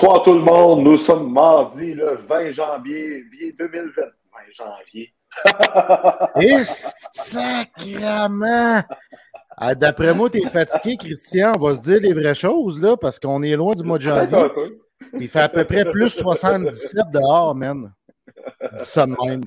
Bonsoir tout le monde. Nous sommes mardi le 20 janvier 2020. 20 janvier. Et sacrement! Ah, D'après moi, t'es fatigué, Christian. On va se dire les vraies choses, là, parce qu'on est loin du mois de janvier. Il fait à peu près plus 77 dehors, man. Dis ça de même.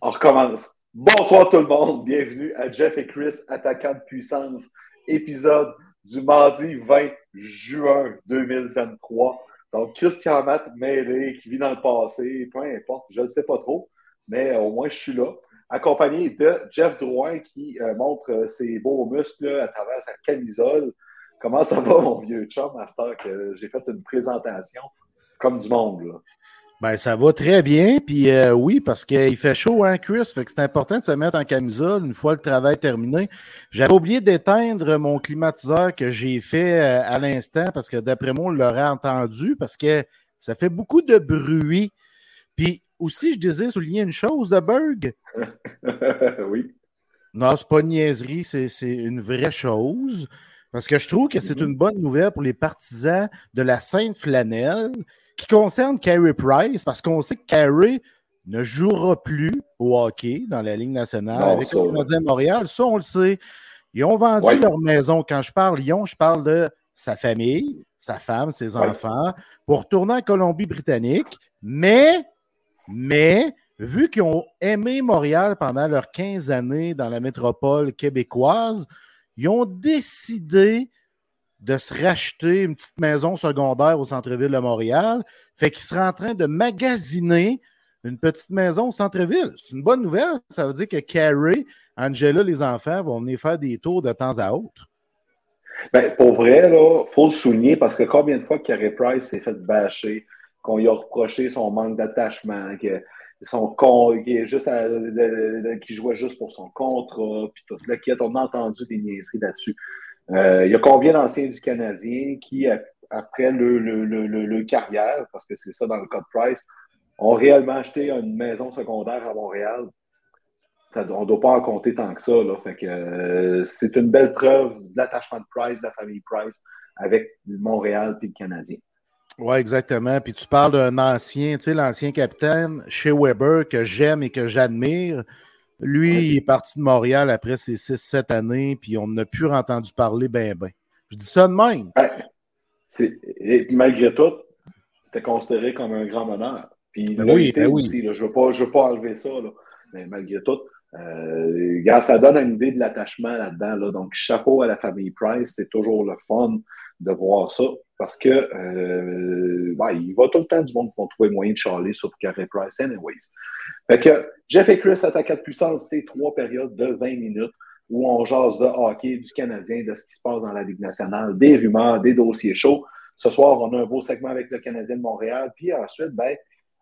On recommence. Bonsoir tout le monde. Bienvenue à Jeff et Chris, attaquant de puissance, épisode du mardi 20 juin 2023. Donc, Christian Matt mêlé, qui vit dans le passé, peu importe, je ne sais pas trop, mais au moins je suis là, accompagné de Jeff Drouin qui euh, montre euh, ses beaux muscles à travers sa camisole. Comment ça va, mon vieux chum, à que j'ai fait une présentation comme du monde? Ben, ça va très bien. Puis euh, oui, parce qu'il fait chaud, hein, Chris? Fait que c'est important de se mettre en camisole une fois le travail terminé. J'avais oublié d'éteindre mon climatiseur que j'ai fait euh, à l'instant parce que d'après moi, on l'aurait entendu parce que ça fait beaucoup de bruit. Puis aussi, je désire souligner une chose de Berg. oui. Non, c'est pas une niaiserie, c'est une vraie chose. Parce que je trouve que c'est mm-hmm. une bonne nouvelle pour les partisans de la Sainte Flanelle qui concerne Carey Price, parce qu'on sait que Carey ne jouera plus au hockey dans la Ligue nationale avec le Canadien Montréal. Ça, on le sait. Ils ont vendu leur maison. Quand je parle Lyon, je parle de sa famille, sa femme, ses enfants, pour retourner en Colombie-Britannique. Mais, mais, vu qu'ils ont aimé Montréal pendant leurs 15 années dans la métropole québécoise, ils ont décidé de se racheter une petite maison secondaire au centre-ville de Montréal. Fait qu'il sera en train de magasiner une petite maison au centre-ville. C'est une bonne nouvelle. Ça veut dire que Carrie, Angela, les enfants vont venir faire des tours de temps à autre. Ben, pour vrai, il faut le souligner parce que combien de fois Carrie Price s'est fait bâcher, qu'on lui a reproché son manque d'attachement, que est juste qui jouait juste pour son contrat, puis tout kit. On a entendu des niaiseries là-dessus. Euh, il y a combien d'anciens du Canadien qui, après le, carrière, parce que c'est ça dans le cas de Price, ont réellement acheté une maison secondaire à Montréal? On ne doit pas en compter tant que ça. Euh, c'est une belle preuve de l'attachement de Price, de la famille Price, avec Montréal et le Canadien. Oui, exactement. Puis tu parles d'un ancien, tu sais, l'ancien capitaine chez Weber que j'aime et que j'admire. Lui, il est parti de Montréal après ses 6-7 années, puis on n'a plus entendu parler ben ben. Je dis ça de même. et malgré tout, c'était considéré comme un grand bonheur. Puis ben oui, ben aussi, je ne veux, pas enlever ça, mais malgré tout, euh, ça donne une idée de l'attachement là-dedans. Donc, chapeau à la famille Price, c'est toujours le fun de voir ça parce que euh, il va tout le temps du monde pour trouver moyen de charler sur Carey Price, anyways. Fait que Jeff et Chris attaquent de puissance, c'est trois périodes de 20 minutes où on jase de hockey, du Canadien, de ce qui se passe dans la Ligue nationale, des rumeurs, des dossiers chauds. Ce soir, on a un beau segment avec le Canadien de Montréal. Puis ensuite, ben,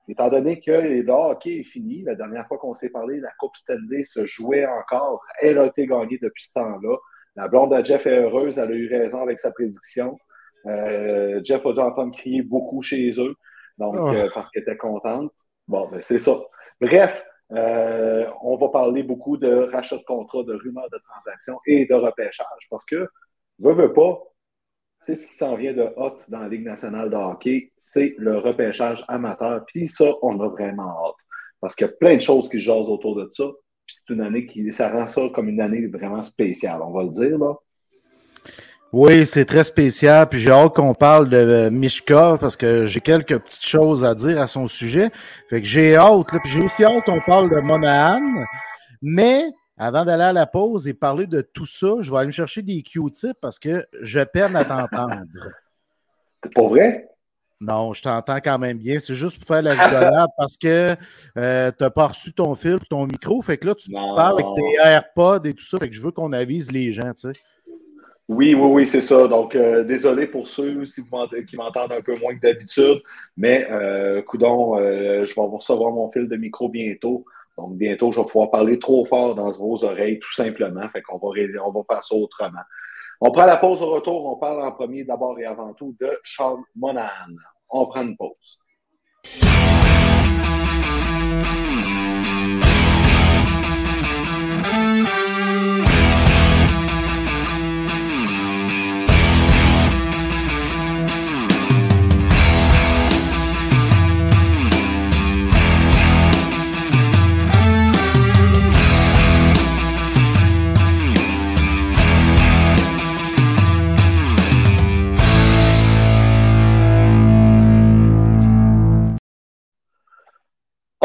étant donné que le hockey est fini, la dernière fois qu'on s'est parlé, la Coupe Stanley se jouait encore. Elle a été gagnée depuis ce temps-là. La blonde de Jeff est heureuse, elle a eu raison avec sa prédiction. Euh, Jeff a dû entendre crier beaucoup chez eux, donc oh. euh, parce qu'elle était contente. Bon, ben c'est ça. Bref, euh, on va parler beaucoup de rachat de contrat, de rumeurs de transactions et de repêchage parce que, veut, veut pas, c'est ce qui s'en vient de hot dans la Ligue nationale de hockey, c'est le repêchage amateur. Puis ça, on a vraiment hâte parce qu'il y a plein de choses qui jasent autour de ça. Puis c'est une année qui, ça rend ça comme une année vraiment spéciale, on va le dire, là. Oui, c'est très spécial. Puis j'ai hâte qu'on parle de Mishka parce que j'ai quelques petites choses à dire à son sujet. Fait que j'ai hâte. Là, puis j'ai aussi hâte qu'on parle de Monahan. Mais avant d'aller à la pause et parler de tout ça, je vais aller me chercher des Q-tips parce que je peine à t'entendre. C'est pas vrai? Non, je t'entends quand même bien. C'est juste pour faire la rigolade parce que euh, tu n'as pas reçu ton fil ton micro. Fait que là, tu parles avec tes AirPods et tout ça. Fait que je veux qu'on avise les gens, tu sais. Oui, oui, oui, c'est ça. Donc, euh, désolé pour ceux qui m'entendent un peu moins que d'habitude, mais euh, coudon, euh, je vais recevoir mon fil de micro bientôt. Donc, bientôt, je vais pouvoir parler trop fort dans vos oreilles, tout simplement. Fait qu'on va, on va faire ça autrement. On prend la pause au retour. On parle en premier, d'abord et avant tout, de Charles Monahan. On prend une pause.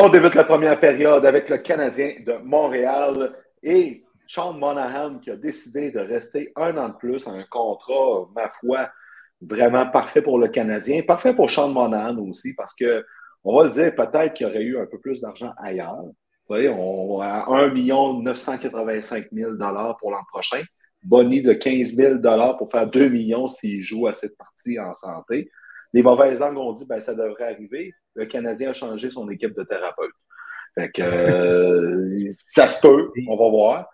On débute la première période avec le Canadien de Montréal et Sean Monahan qui a décidé de rester un an de plus en un contrat, ma foi, vraiment parfait pour le Canadien. Parfait pour Sean Monahan aussi parce que, on va le dire, peut-être qu'il y aurait eu un peu plus d'argent ailleurs. Vous voyez, on a 1 985 000 pour l'an prochain. Bonnie de 15 000 pour faire 2 millions s'il joue à cette partie en santé. Les mauvaises langues ont dit ben ça devrait arriver. Le Canadien a changé son équipe de thérapeutes. Fait que euh, ça se peut, on va voir.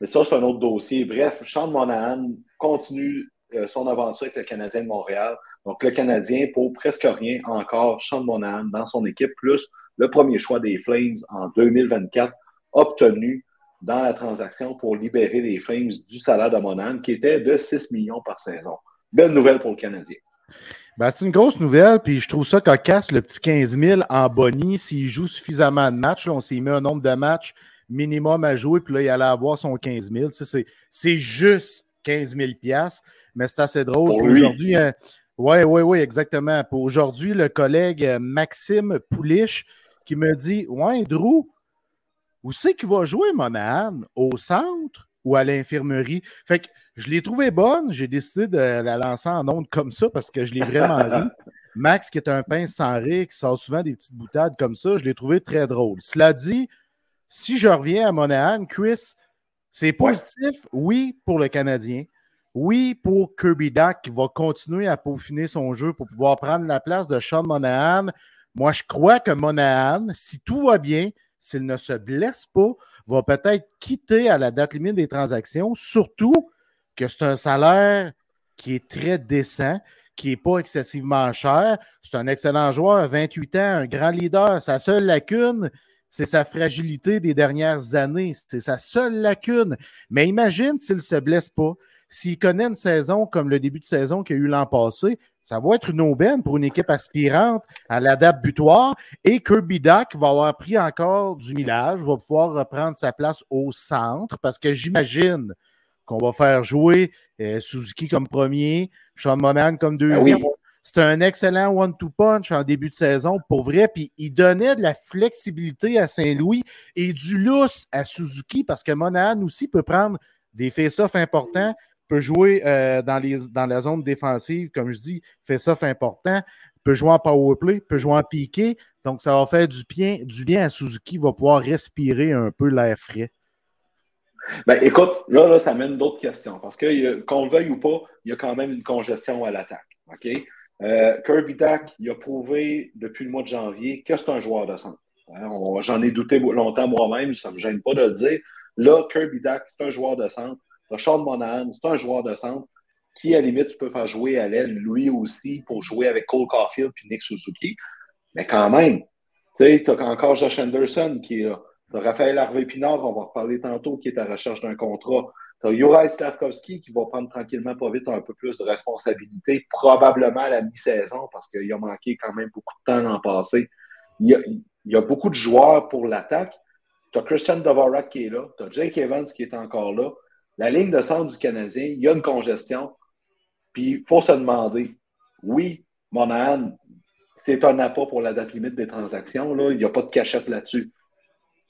Mais ça, c'est un autre dossier. Bref, Sean Monahan continue euh, son aventure avec le Canadien de Montréal. Donc, le Canadien, pour presque rien encore, Sean Monahan dans son équipe, plus le premier choix des Flames en 2024, obtenu dans la transaction pour libérer les Flames du salaire de Monahan, qui était de 6 millions par saison. Belle nouvelle pour le Canadien. Ben, c'est une grosse nouvelle, puis je trouve ça cocasse, le petit 15 000 en Bonnie, s'il joue suffisamment de matchs. on s'est mis un nombre de matchs minimum à jouer, puis là, il allait avoir son 15 000. c'est juste 15 000 mais c'est assez drôle. Aujourd'hui, oui, oui, oui, exactement. Pour aujourd'hui, le collègue euh, Maxime Poulich qui me dit Ouais, Drew, où c'est qu'il va jouer Monahan? Au centre? Ou à l'infirmerie? Fait que je l'ai trouvé bonne. J'ai décidé de la lancer en ondes comme ça parce que je l'ai vraiment ri. Max, qui est un pince sans rire, qui sort souvent des petites boutades comme ça, je l'ai trouvé très drôle. Cela dit, si je reviens à Monahan, Chris, c'est positif, oui, pour le Canadien. Oui, pour Kirby Duck qui va continuer à peaufiner son jeu pour pouvoir prendre la place de Sean Monahan. Moi, je crois que Monahan, si tout va bien, s'il ne se blesse pas, va peut-être quitter à la date limite des transactions, surtout que c'est un salaire qui est très décent, qui n'est pas excessivement cher. C'est un excellent joueur, 28 ans, un grand leader. Sa seule lacune, c'est sa fragilité des dernières années. C'est sa seule lacune. Mais imagine s'il ne se blesse pas, s'il connaît une saison comme le début de saison qu'il a eu l'an passé, ça va être une aubaine pour une équipe aspirante à la date butoir. Et Kirby Duck va avoir pris encore du millage, va pouvoir reprendre sa place au centre parce que j'imagine qu'on va faire jouer euh, Suzuki comme premier, Sean Monahan comme ben deuxième. C'était un excellent one-two punch en début de saison, pour vrai. Puis il donnait de la flexibilité à Saint-Louis et du lousse à Suzuki parce que Monahan aussi peut prendre des face-offs importants, peut jouer euh, dans, les, dans la zone défensive, comme je dis, face-off important, peut jouer en power play, peut jouer en piqué. Donc ça va faire du bien, du bien à Suzuki, va pouvoir respirer un peu l'air frais. Ben, écoute, là, là, ça mène d'autres questions. Parce que, qu'on le veuille ou pas, il y a quand même une congestion à l'attaque. OK? Euh, Kirby Dack, il a prouvé depuis le mois de janvier que c'est un joueur de centre. Hein, j'en ai douté longtemps moi-même, ça ne me gêne pas de le dire. Là, Kirby Dack, c'est un joueur de centre. Sean Monahan, c'est un joueur de centre qui, à la limite, tu peux faire jouer à l'aile lui aussi pour jouer avec Cole Caulfield puis Nick Suzuki. Mais quand même, tu sais, tu as encore Josh Anderson qui est là. Raphaël Harvey-Pinard, on va reparler tantôt, qui est à recherche d'un contrat. Tu as Juraj Slavkovski qui va prendre tranquillement pas vite un peu plus de responsabilité, probablement à la mi-saison, parce qu'il a manqué quand même beaucoup de temps l'an passé. Il y, a, beaucoup de joueurs pour l'attaque. Tu as Christian Dvorak qui est là, tu as Jake Evans qui est encore là. La ligne de centre du Canadien, il y a une congestion. Puis il faut se demander, oui, Monahan, c'est un appât pour la date limite des transactions, là, il n'y a pas de cachette là-dessus.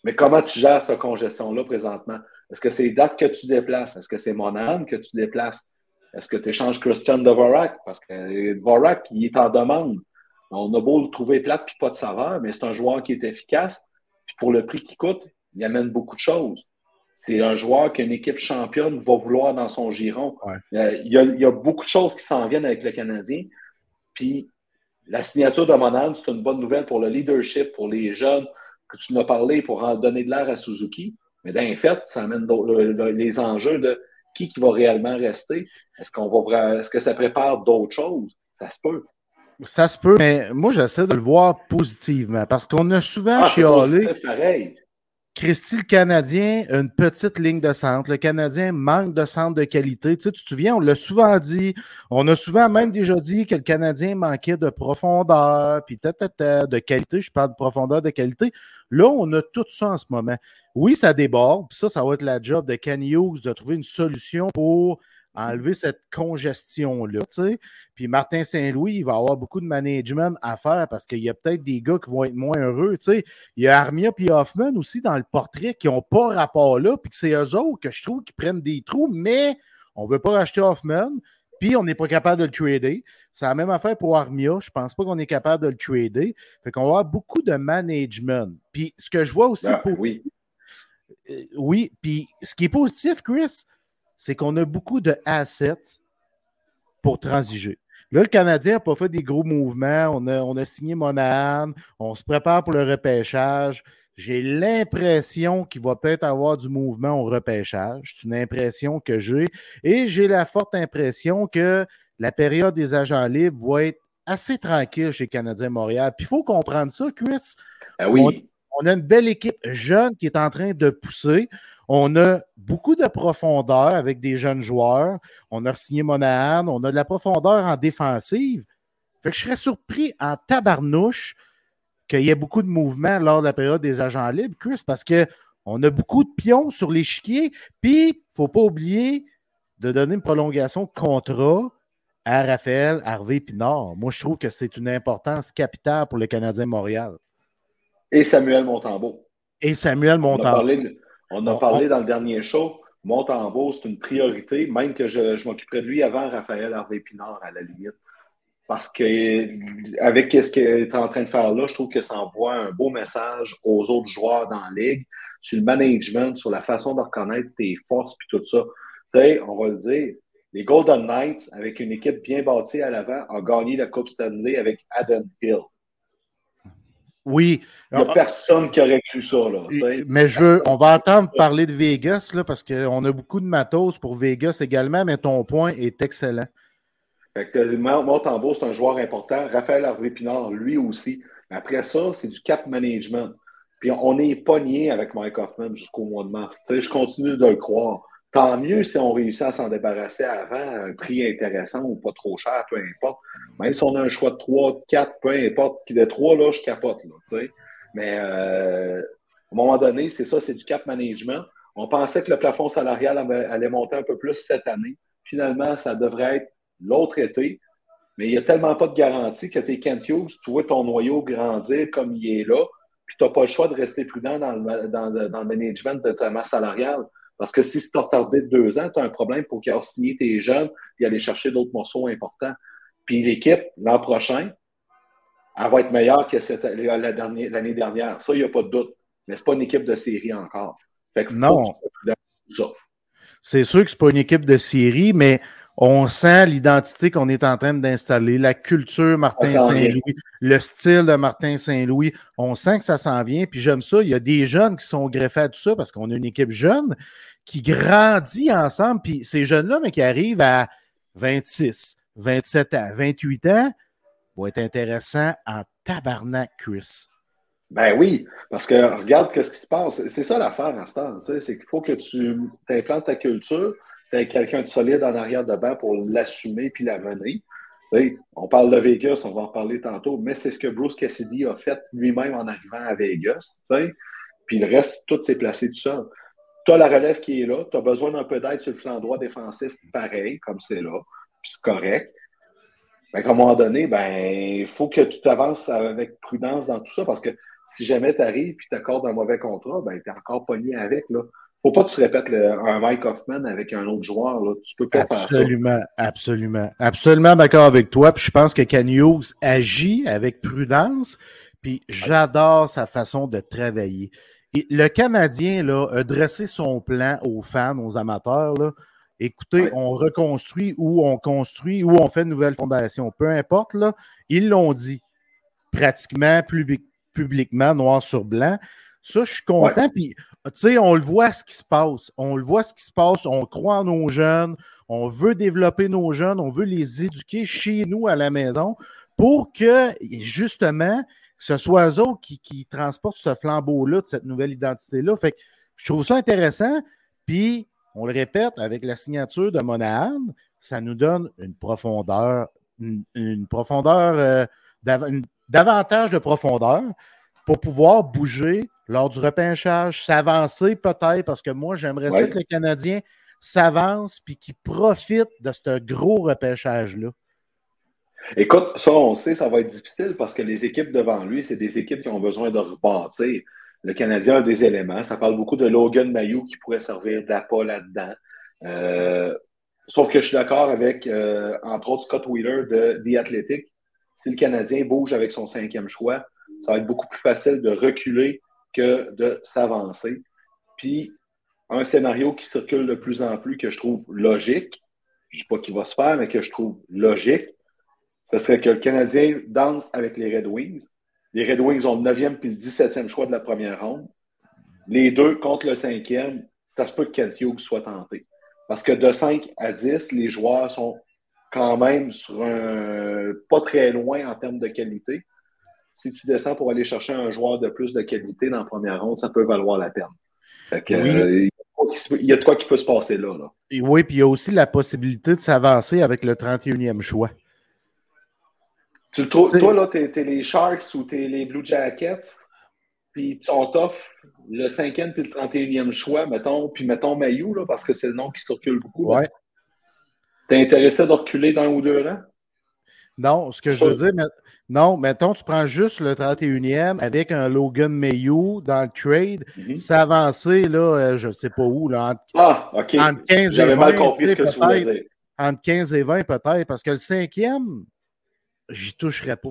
Mais comment tu gères cette congestion-là présentement? Est-ce que c'est date que tu déplaces? Est-ce que c'est Monahan que tu déplaces? Est-ce que tu échanges Christian Dvorak? Parce que Dvorak, il est en demande. On a beau le trouver plate puis pas de saveur, mais c'est un joueur qui est efficace. Puis pour le prix qu'il coûte, il amène beaucoup de choses. C'est un joueur qu'une équipe championne va vouloir dans son giron. Euh, il, y a, beaucoup de choses qui s'en viennent avec le Canadien. Puis la signature de Monahan, c'est une bonne nouvelle pour le leadership, pour les jeunes que tu nous as parlé, pour en donner de l'air à Suzuki. Mais d'un fait, ça amène les enjeux de qui, qui va réellement rester. Est-ce qu'on va est-ce que ça prépare d'autres choses? Ça se peut. Ça se peut, mais moi, j'essaie de le voir positivement parce qu'on a souvent ah, chialé. pareil. Christy, le Canadien, une petite ligne de centre. Le Canadien manque de centre de qualité. Tu, sais, tu te souviens, on l'a souvent dit. On a souvent même déjà dit que le Canadien manquait de profondeur, puis de qualité. Je parle de profondeur, de qualité. Là, on a tout ça en ce moment. Oui, ça déborde, ça, ça va être la job de Ken Hughes de trouver une solution pour enlever cette congestion-là. Puis Martin Saint-Louis, il va avoir beaucoup de management à faire parce qu'il y a peut-être des gars qui vont être moins heureux. Il y a Armia et Hoffman aussi dans le portrait qui n'ont pas rapport là, puis que c'est eux autres que je trouve qui prennent des trous, mais on ne veut pas racheter Hoffman. Puis on n'est pas capable de le trader. C'est la même affaire pour Armia. Je ne pense pas qu'on est capable de le trader. Fait qu'on va avoir beaucoup de management. Puis ce que je vois aussi ah, pour. Oui. Euh, oui, puis ce qui est positif, Chris, c'est qu'on a beaucoup de assets pour transiger. Là, le Canadien n'a pas fait des gros mouvements. On a, on a signé Monahan. On se prépare pour le repêchage. J'ai l'impression qu'il va peut-être avoir du mouvement au repêchage. C'est une impression que j'ai. Et j'ai la forte impression que la période des agents libres va être assez tranquille chez Canadien Montréal. Puis il faut comprendre ça, Chris. Ah oui. On, a une belle équipe jeune qui est en train de pousser. On a beaucoup de profondeur avec des jeunes joueurs. On a signé Monahan. On a de la profondeur en défensive. Je serais surpris en tabarnouche qu'il y ait beaucoup de mouvements lors de la période des agents libres, Chris, parce qu'on a beaucoup de pions sur l'échiquier. Puis, il ne faut pas oublier de donner une prolongation de contrat à Raphaël, Harvey Pinard. Moi, je trouve que c'est une importance capitale pour le Canadien Montréal. Et Samuel Montembeau. Et Samuel Montembeau. On a parlé dans le dernier show. Montembeau, c'est une priorité, même que je, m'occuperais de lui avant Raphaël Harvey Pinard, à la limite. Parce que avec ce qu'il est en train de faire là, je trouve que ça envoie un beau message aux autres joueurs dans la ligue sur le management, sur la façon de reconnaître tes forces puis tout ça. Tu sais, on va le dire, les Golden Knights, avec une équipe bien bâtie à l'avant, ont gagné la Coupe Stanley avec Adam Hill. Oui. Il n'y a personne qui aurait cru ça. Là, mais je veux, on va attendre parler de Vegas là, parce qu'on a beaucoup de matos pour Vegas également, mais ton point est excellent. Que Montembeau, c'est un joueur important. Raphaël Harvey-Pinard, lui aussi. Après ça, c'est du cap management. Puis on est pogné avec Mike Hoffman jusqu'au mois de mars. je continue de le croire. Tant mieux si on réussit à s'en débarrasser avant à un prix intéressant ou pas trop cher, peu importe. Même si on a un choix de 3, 4, peu importe. Qui de 3, là, je capote. Là, Mais euh, à un moment donné, c'est ça, c'est du cap management. On pensait que le plafond salarial allait monter un peu plus cette année. Finalement, ça devrait être l'autre été. Mais il n'y a tellement pas de garantie que tu es Kent Hughes, tu vois ton noyau grandir comme il est là, puis tu n'as pas le choix de rester prudent dans le, dans le management de ta masse salariale. Parce que si tu as retardé de deux ans, tu as un problème pour qu'il signer tes jeunes et aller chercher d'autres morceaux importants. Puis l'équipe, l'an prochain, elle va être meilleure que l'année dernière. Ça, il n'y a pas de doute. Mais ce n'est pas une équipe de série encore. non. C'est sûr que ce n'est pas une équipe de série, mais on sent l'identité qu'on est en train d'installer, la culture Martin Saint-Louis, le style de Martin Saint-Louis. On sent que ça s'en vient. Puis j'aime ça. Il y a des jeunes qui sont greffés à tout ça parce qu'on a une équipe jeune qui grandit ensemble. Puis ces jeunes-là, mais qui arrivent à 26, 27 ans, 28 ans, vont être intéressants en tabarnak, Chris. Ben oui, parce que regarde ce qui se passe. C'est ça l'affaire à ce temps. C'est qu'il faut que tu implantes ta culture, tu as quelqu'un de solide en arrière de banc pour l'assumer puis la on parle de Vegas, on va en parler tantôt, mais c'est ce que Bruce Cassidy a fait lui-même en arrivant à Vegas. Puis le reste, tout s'est placé tout seul. Tu as la relève qui est là, tu as besoin d'un peu d'aide sur le flanc droit défensif, pareil, comme c'est là. puis c'est correct. Mais à un moment donné, ben, il faut que tu t'avances avec prudence dans tout ça parce que si jamais tu arrives et tu accordes un mauvais contrat, ben, tu es encore pogné avec. Là. Faut pas que tu répètes un Mike Hoffman avec un autre joueur. Là. Tu peux pas absolument, faire ça. Absolument, absolument d'accord avec toi. Puis je pense que Hughes agit avec prudence. Puis j'adore sa façon de travailler. Et le Canadien là, a dressé son plan aux fans, aux amateurs. Là. Écoutez, on reconstruit ou on construit ou on fait une nouvelle fondation. Peu importe, là, ils l'ont dit pratiquement publiquement, noir sur blanc. Ça, je suis content. Puis, tu sais, on le voit ce qui se passe. On le voit ce qui se passe. On croit en nos jeunes. On veut développer nos jeunes. On veut les éduquer chez nous à la maison pour que, justement, ce soit eux autres qui, qui transportent ce flambeau-là de cette nouvelle identité-là. Fait que je trouve ça intéressant. Puis, on le répète, avec la signature de Monahan, ça nous donne une profondeur, une, profondeur, euh, davantage de profondeur pour pouvoir bouger lors du repêchage, s'avancer peut-être, parce que moi, j'aimerais ça que le Canadien s'avance puis qu'il profite de ce gros repêchage-là. Écoute, ça, on sait, ça va être difficile parce que les équipes devant lui, c'est des équipes qui ont besoin de rebâtir. Le Canadien a des éléments. Ça parle beaucoup de Logan Mayou qui pourrait servir d'appât là-dedans. Euh, sauf que je suis d'accord avec, euh, entre autres, Scott Wheeler de The Athletic. Si le Canadien bouge avec son cinquième choix, ça va être beaucoup plus facile de reculer que de s'avancer. Puis, un scénario qui circule de plus en plus que je trouve logique, je ne dis pas qu'il va se faire, mais que je trouve logique, ce serait que le Canadien danse avec les Red Wings les Red Wings ont le 9e puis le 17e choix de la première ronde. Les deux contre le 5e, ça se peut que Kent Hughes soit tenté. Parce que de 5 à 10, les joueurs sont quand même sur un pas très loin en termes de qualité. Si tu descends pour aller chercher un joueur de plus de qualité dans la première ronde, ça peut valoir la peine. Euh, il y a de quoi qui peut se passer là. là. Et oui, puis il y a aussi la possibilité de s'avancer avec le 31e choix. Tu trouves, toi, là, t'es, es les Sharks ou t'es les Blue Jackets, puis on t'offre le cinquième puis le 31e choix, mettons, puis mettons Mayou, là, parce que c'est le nom qui circule beaucoup. Ouais. T'es intéressé de reculer dans un ou deux rangs? Non, ce que je veux dire, mais, non, mettons, tu prends juste le 31e avec un Logan Mayou dans le trade, mm s'avancer, là, euh, je ne sais pas où, là, entre, ah, OK. entre 15 J'avais mal compris ce que tu voulais dire. Entre 15 et 20, peut-être, parce que le cinquième, j'y toucherais pas.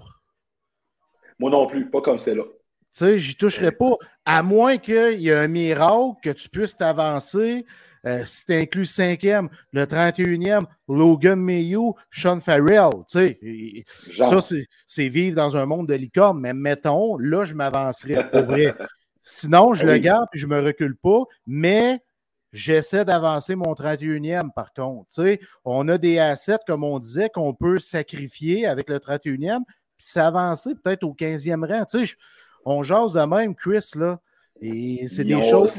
Moi non plus, pas comme c'est là. Tu sais, j'y toucherais pas, à moins qu'il y ait un miracle que tu puisses t'avancer. Euh, si tu inclus cinquième, le 31e, Logan Mayhew, Sean Farrell, tu sais, ça, c'est vivre dans un monde de licorne, mais mettons, là, je m'avancerais pour vrai. Sinon, je le garde et je ne me recule pas, mais J'essaie d'avancer mon 31e, par contre. on a des assets, comme on disait, qu'on peut sacrifier avec le 31e, puis s'avancer peut-être au 15e rang. on jase de même, Chris, là. Et c'est des choses.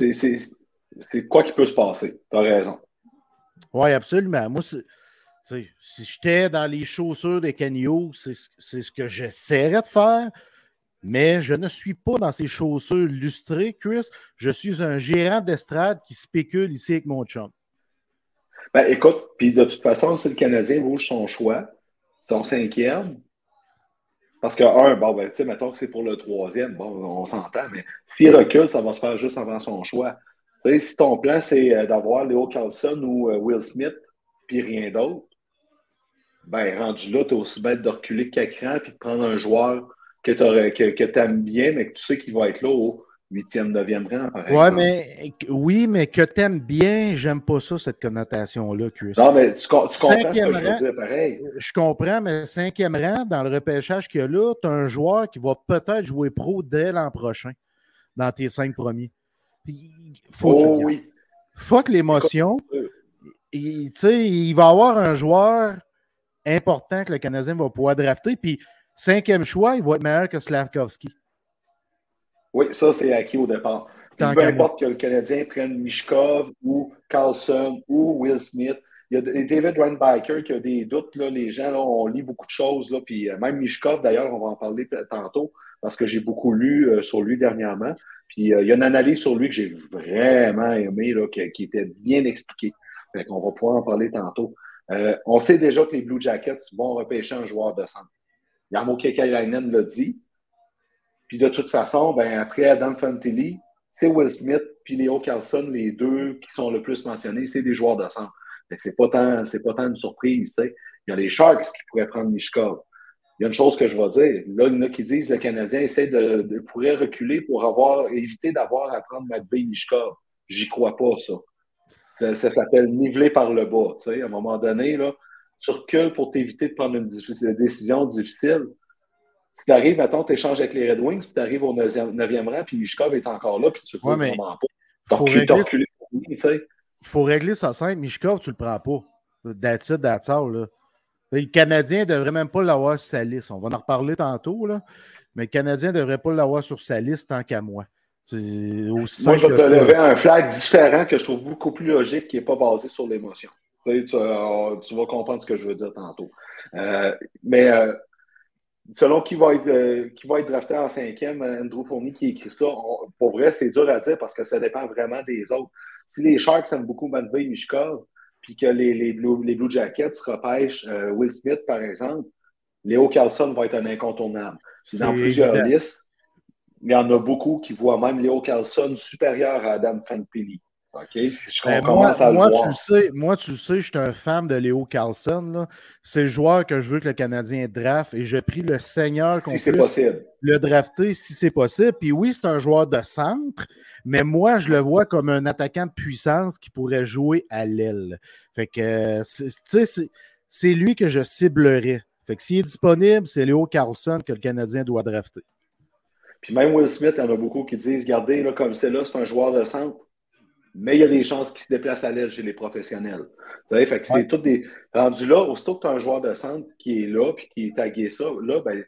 C'est quoi qui peut se passer? Tu as raison. Oui, absolument. Moi, si j'étais dans les chaussures des Canio, c'est ce que j'essaierais de faire. Mais je ne suis pas dans ces chaussures lustrées, Chris. Je suis un gérant d'estrade qui spécule ici avec mon chum. Ben, écoute, puis de toute façon, si le Canadien bouge son choix, son cinquième, parce que, un, bon, ben, tu sais, mettons que c'est pour le troisième, bon, on s'entend, mais s'il recule, ça va se faire juste avant son choix. Tu sais, si ton plan, c'est euh, d'avoir Léo Carlson ou euh, Will Smith, puis rien d'autre, ben, rendu là, tu es aussi bête de reculer que cran puis de prendre un joueur que tu que, aimes bien, mais que tu sais qu'il va être là au 8e, 9e rang. Ouais, mais, oui, mais que tu aimes bien, j'aime pas ça, cette connotation-là, Chris. Non, mais tu, tu comprends ce que je veux dire, pareil. Je comprends, mais cinquième rang, dans le repêchage qu'il y a là, tu as un joueur qui va peut-être jouer pro dès l'an prochain, dans tes cinq premiers. faut oh, oui. Fuck l'émotion. Il, il va y avoir un joueur important que le Canadien va pouvoir drafter, puis Cinquième choix, il va être meilleur que Slavkovski. Oui, ça, c'est acquis au départ. peu importe que le Canadien prenne Mishkov ou Carlson ou Will Smith. Il y a David Reinbiker qui a des doutes. Là, les gens, là, on lit beaucoup de choses. Là, puis euh, même Mishkov, d'ailleurs, on va en parler tantôt parce que j'ai beaucoup lu euh, sur lui dernièrement. Puis euh, il y a une analyse sur lui que j'ai vraiment aimé, là, qui, qui, était bien expliquée. on va pouvoir en parler tantôt. Euh, on sait déjà que les Blue Jackets vont repêcher un joueur de centre. Yarmo Kekalainen l'a dit. Puis de toute façon, ben, après Adam Fantilli, c'est Will Smith puis Léo Carlson, les deux qui sont le plus mentionnés, c'est des joueurs de centre. C'est pas tant, c'est pas tant une surprise. Il y a les Sharks qui pourraient prendre Mishkov. Il y a une chose que je vais dire. Là, il y en a qui disent que le Canadien essaie de, pourrait reculer pour avoir éviter d'avoir à prendre McVeigh Mishkov. J'y crois pas, ça. Ça, s'appelle niveler par le bas. À un moment donné, là, tu recules pour t'éviter de prendre une décision difficile. Si tu arrives, attends, tu échanges avec les Red Wings, puis tu arrives au 9e, rang, puis Mishkov est encore là, puis tu ne ouais, vraiment pas. Faut régler, faut régler ça simple. Mishkov, tu le prends pas. That's it, that's all, là. Le Canadien ne devrait même pas l'avoir sur sa liste. On va en reparler tantôt, là. mais le Canadien ne devrait pas l'avoir sur sa liste tant qu'à moi. Moi, je vais te lever un flag différent que je trouve beaucoup plus logique qui n'est pas basé sur l'émotion. Tu, euh, tu, vas comprendre ce que je veux dire tantôt. Euh, mais euh, selon qui va, être, qui va être drafté en cinquième, Andrew Fournier qui écrit ça, pour vrai, c'est dur à dire parce que ça dépend vraiment des autres. Si les Sharks aiment beaucoup Matvey Mishkov, puis que les, les, Blue, les Blue Jackets repêchent Will Smith, par exemple, Léo Carlson va être un incontournable. Dans plusieurs listes, il y en a beaucoup qui voient même Léo Carlson supérieur à Adam Fantilli. OK? Ben, moi, moi tu le sais, moi, tu sais, je suis un fan de Léo Carlson. C'est le joueur que je veux que le Canadien draft et j'ai pris le Seigneur qu'on si puisse le drafter si c'est possible. Puis oui, c'est un joueur de centre, mais moi, je le vois comme un attaquant de puissance qui pourrait jouer à l'aile. Fait que, c'est lui que je ciblerais. Fait que s'il est disponible, c'est Léo Carlson que le Canadien doit drafter. Puis même Will Smith, il y en a beaucoup qui disent Regardez, là, comme c'est là, c'est un joueur de centre. Mais il y a des chances qu'il se déplace à l'aile chez les professionnels. Vous savez, fait que c'est tout des. Rendu là, aussitôt que tu as un joueur de centre qui est là puis qui est tagué ça, là, ben,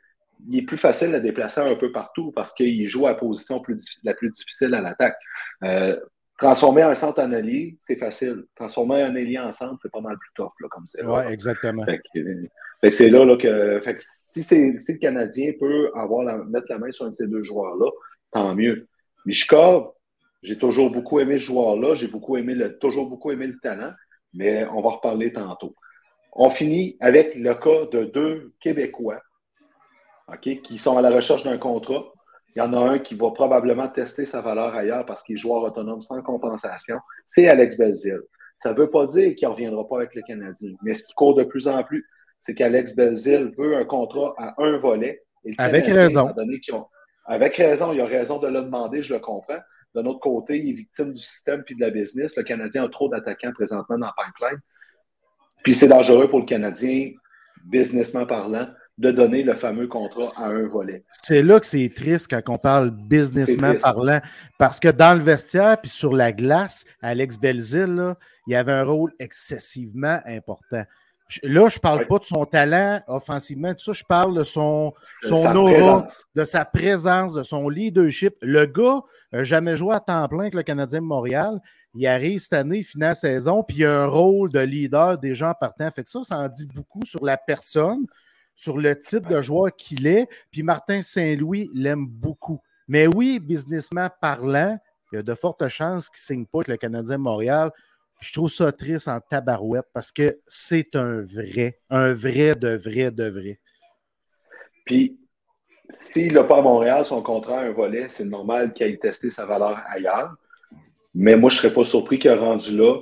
il est plus facile à déplacer un peu partout parce qu'il joue à la position plus la plus difficile à l'attaque. Euh, transformer un centre en allié, c'est facile. Transformer un allié en centre, c'est pas mal plus tough, là, comme c'est. Oui, exactement. Fait que, c'est là, là, que, fait que si, si, le Canadien peut avoir mettre la main sur un de ces deux joueurs-là, tant mieux. Mishkov, j'ai toujours beaucoup aimé ce joueur-là, j'ai beaucoup aimé le, toujours beaucoup aimé le talent, mais on va reparler tantôt. On finit avec le cas de deux Québécois qui sont à la recherche d'un contrat. Il y en a un qui va probablement tester sa valeur ailleurs parce qu'il est joueur autonome sans compensation. C'est Alex Belzil. Ça ne veut pas dire qu'il ne reviendra pas avec le Canadien, mais ce qui court de plus en plus, c'est qu'Alex Belzil veut un contrat à un volet. avec raison. avec raison, il a raison de le demander, je le comprends. D'un autre côté, il est victime du système puis de la business. Le Canadien a trop d'attaquants présentement dans le pipeline. Puis c'est dangereux pour le Canadien, businessment parlant, de donner le fameux contrat à un volet. C'est là que c'est triste quand on parle businessment parlant, parce que dans le vestiaire puis sur la glace, Alex Belzil, il avait un rôle excessivement important. Là, je ne parle pas de son talent offensivement, tout ça, je parle de son, son aura, de sa présence, de son leadership. Le gars n'a jamais joué à temps plein avec le Canadien de Montréal. Il arrive cette année, finale saison, puis il a un rôle de leader des gens partants. Fait que ça, ça en dit beaucoup sur la personne, sur le type de joueur qu'il est. Puis Martin Saint-Louis l'aime beaucoup. Mais oui, businessment parlant, il y a de fortes chances qu'il ne signe pas avec le Canadien de Montréal je trouve ça triste en tabarouette parce que c'est un vrai, un vrai de vrai de vrai. Puis, s'il n'a pas à Montréal son contrat un volet, c'est normal qu'il ait testé sa valeur ailleurs. Mais moi, je ne serais pas surpris qu'il ait rendu là.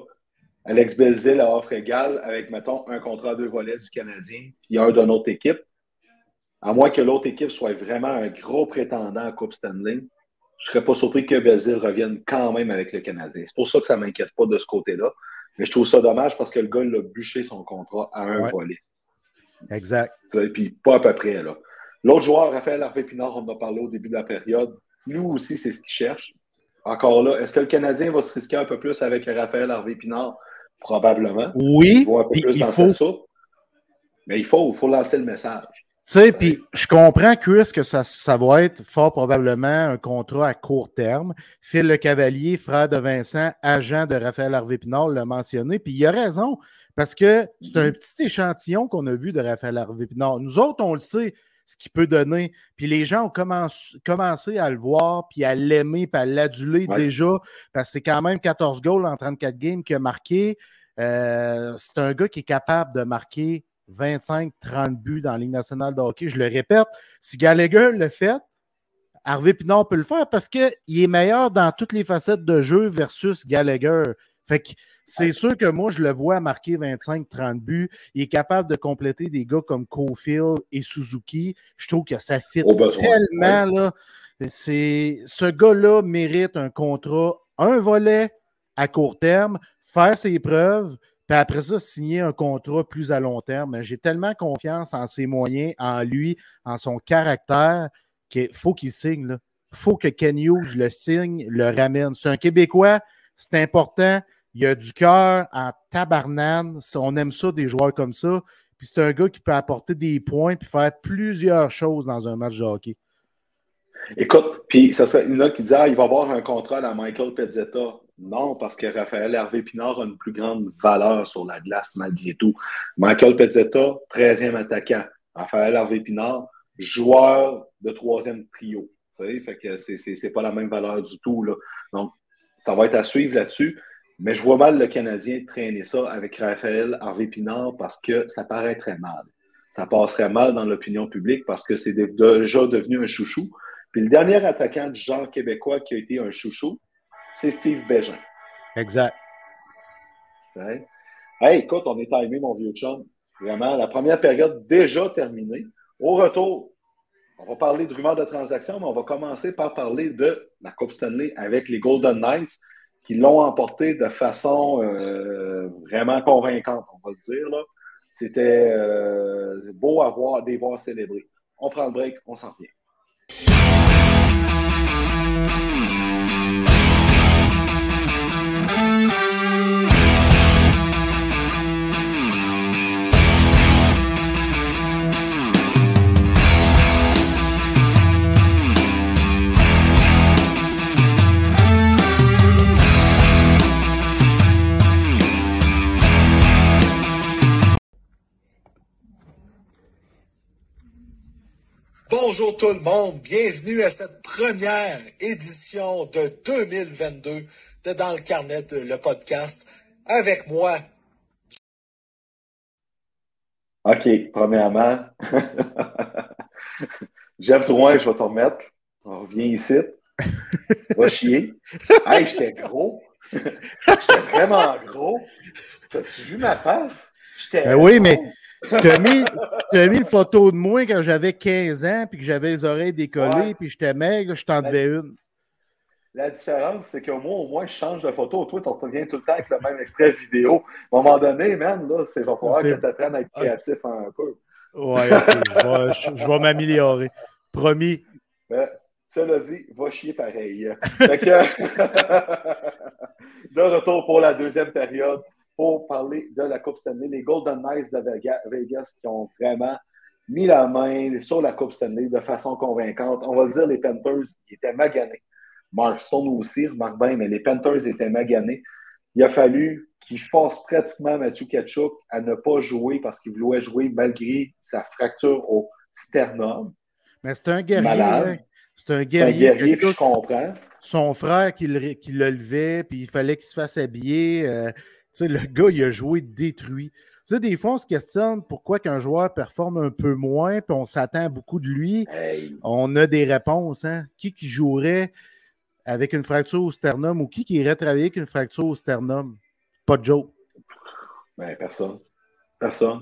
Alex Belzil a offre égale avec, mettons, un contrat à deux volets du Canadien, puis un d'une autre équipe. À moins que l'autre équipe soit vraiment un gros prétendant à Coupe Stanley, je ne serais pas surpris que Belzil revienne quand même avec le Canadien. C'est pour ça que ça ne m'inquiète pas de ce côté-là. Mais je trouve ça dommage parce que le gars, il a bûché son contrat à un volet. Exact. Et puis pas à peu près. là. L'autre joueur, Raphaël Harvey-Pinard, on en a parlé au début de la période. Lui aussi, c'est ce qu'il cherche. Encore là, est-ce que le Canadien va se risquer un peu plus avec Raphaël Harvey-Pinard? Probablement. Oui. Il, un peu plus il faut. Mais il faut, il faut lancer le message. Tu sais, puis je comprends, Chris, que ça, ça va être fort probablement un contrat à court terme. Phil Le Cavalier, frère de Vincent, agent de Raphaël Harvey-Pinard, l'a mentionné. Puis il a raison, parce que c'est un petit échantillon qu'on a vu de Raphaël Harvey-Pinard. Nous autres, on le sait, ce qu'il peut donner. Puis les gens ont commencé, à le voir, puis à l'aimer, puis à l'aduler déjà, parce que c'est quand même 14 goals en 34 games qu'il a marqué. Euh, c'est un gars qui est capable de marquer 25-30 buts dans la Ligue nationale de hockey. Je le répète, si Gallagher le fait, Harvey Pinard peut le faire parce qu'il est meilleur dans toutes les facettes de jeu versus Gallagher. Fait que c'est sûr que moi, je le vois marquer 25-30 buts. Il est capable de compléter des gars comme Cofield et Suzuki. Je trouve que ça fit tellement. Là. Ce gars-là mérite un contrat, un volet à court terme, faire ses preuves, puis après ça, signer un contrat plus à long terme. J'ai tellement confiance en ses moyens, en lui, en son caractère, qu'il faut qu'il signe. Il faut que Ken Hughes le signe, le ramène. C'est un Québécois, c'est important. Il a du cœur en tabarnane. On aime ça, des joueurs comme ça. Puis c'est un gars qui peut apporter des points puis faire plusieurs choses dans un match de hockey. Écoute, puis ça serait une note qui dit ah, il va avoir un contrat à Michael Pezzetta. Non, parce que Raphaël Hervé Pinard a une plus grande valeur sur la glace malgré tout. Michael Pezzetta, 13e attaquant. Raphaël Hervé Pinard, joueur de troisième trio. Fait que c'est pas la même valeur du tout. Donc, ça va être à suivre là-dessus. Mais je vois mal le Canadien traîner ça avec Raphaël Harvey Pinard parce que ça paraît très mal. Ça passerait mal dans l'opinion publique parce que c'est déjà devenu un chouchou. Puis le dernier attaquant du genre québécois qui a été un chouchou, c'est Steve Bégin. Exact. Hey, écoute, on est timé, mon vieux chum. Vraiment, la première période déjà terminée. Au retour, on va parler de rumeurs de transactions, mais on va commencer par parler de la Coupe Stanley avec les Golden Knights qui l'ont emporté de façon euh, vraiment convaincante, on va le dire. C'était euh, beau à voir, des voir célébrer. On prend le break, on s'en vient. Bonjour tout le monde, bienvenue à cette première édition de 2022 de Dans le Carnet, le podcast, avec moi. OK, premièrement, Jeff Drouin, je vais te remettre. On revient ici. Va chier. Hey, j'étais gros. j'étais vraiment gros. T'as-tu vu ma face? Ben oui, mais tu as mis, une photo de moi quand j'avais 15 ans, puis que j'avais les oreilles décollées, puis j'étais maigre, je t'en devais une. La différence, c'est que moi, au moins, je change de photo. Toi, tu reviens tout le temps avec le même extrait vidéo. À un moment donné, man, là, c'est va falloir que tu apprennes à être créatif un peu. Ouais, je, vais, m'améliorer. Promis. Ben, cela dit, va chier pareil. Fait que, de retour pour la deuxième période pour parler de la Coupe Stanley. Les Golden Knights de Vegas qui ont vraiment mis la main sur la Coupe Stanley de façon convaincante. On va le dire, les Panthers étaient maganés. Mark Stone aussi, remarque bien, mais les Panthers étaient maganés. Il a fallu qu'il force pratiquement Mathieu Ketchuk à ne pas jouer parce qu'il voulait jouer malgré sa fracture au sternum. Mais c'est un guerrier. Hein. C'est un guerrier. Un guerrier, je comprends. Son frère qui le, qui le levait, puis il fallait qu'il se fasse habiller. Euh, sais, le gars, il a joué détruit. Tu sais, des fois, on se questionne pourquoi qu'un joueur performe un peu moins, puis on s'attend beaucoup de lui. On a des réponses. Hein? Qui qui jouerait avec une fracture au sternum ou qui qui irait travailler avec une fracture au sternum? Pas de joke. Ben, personne. Personne.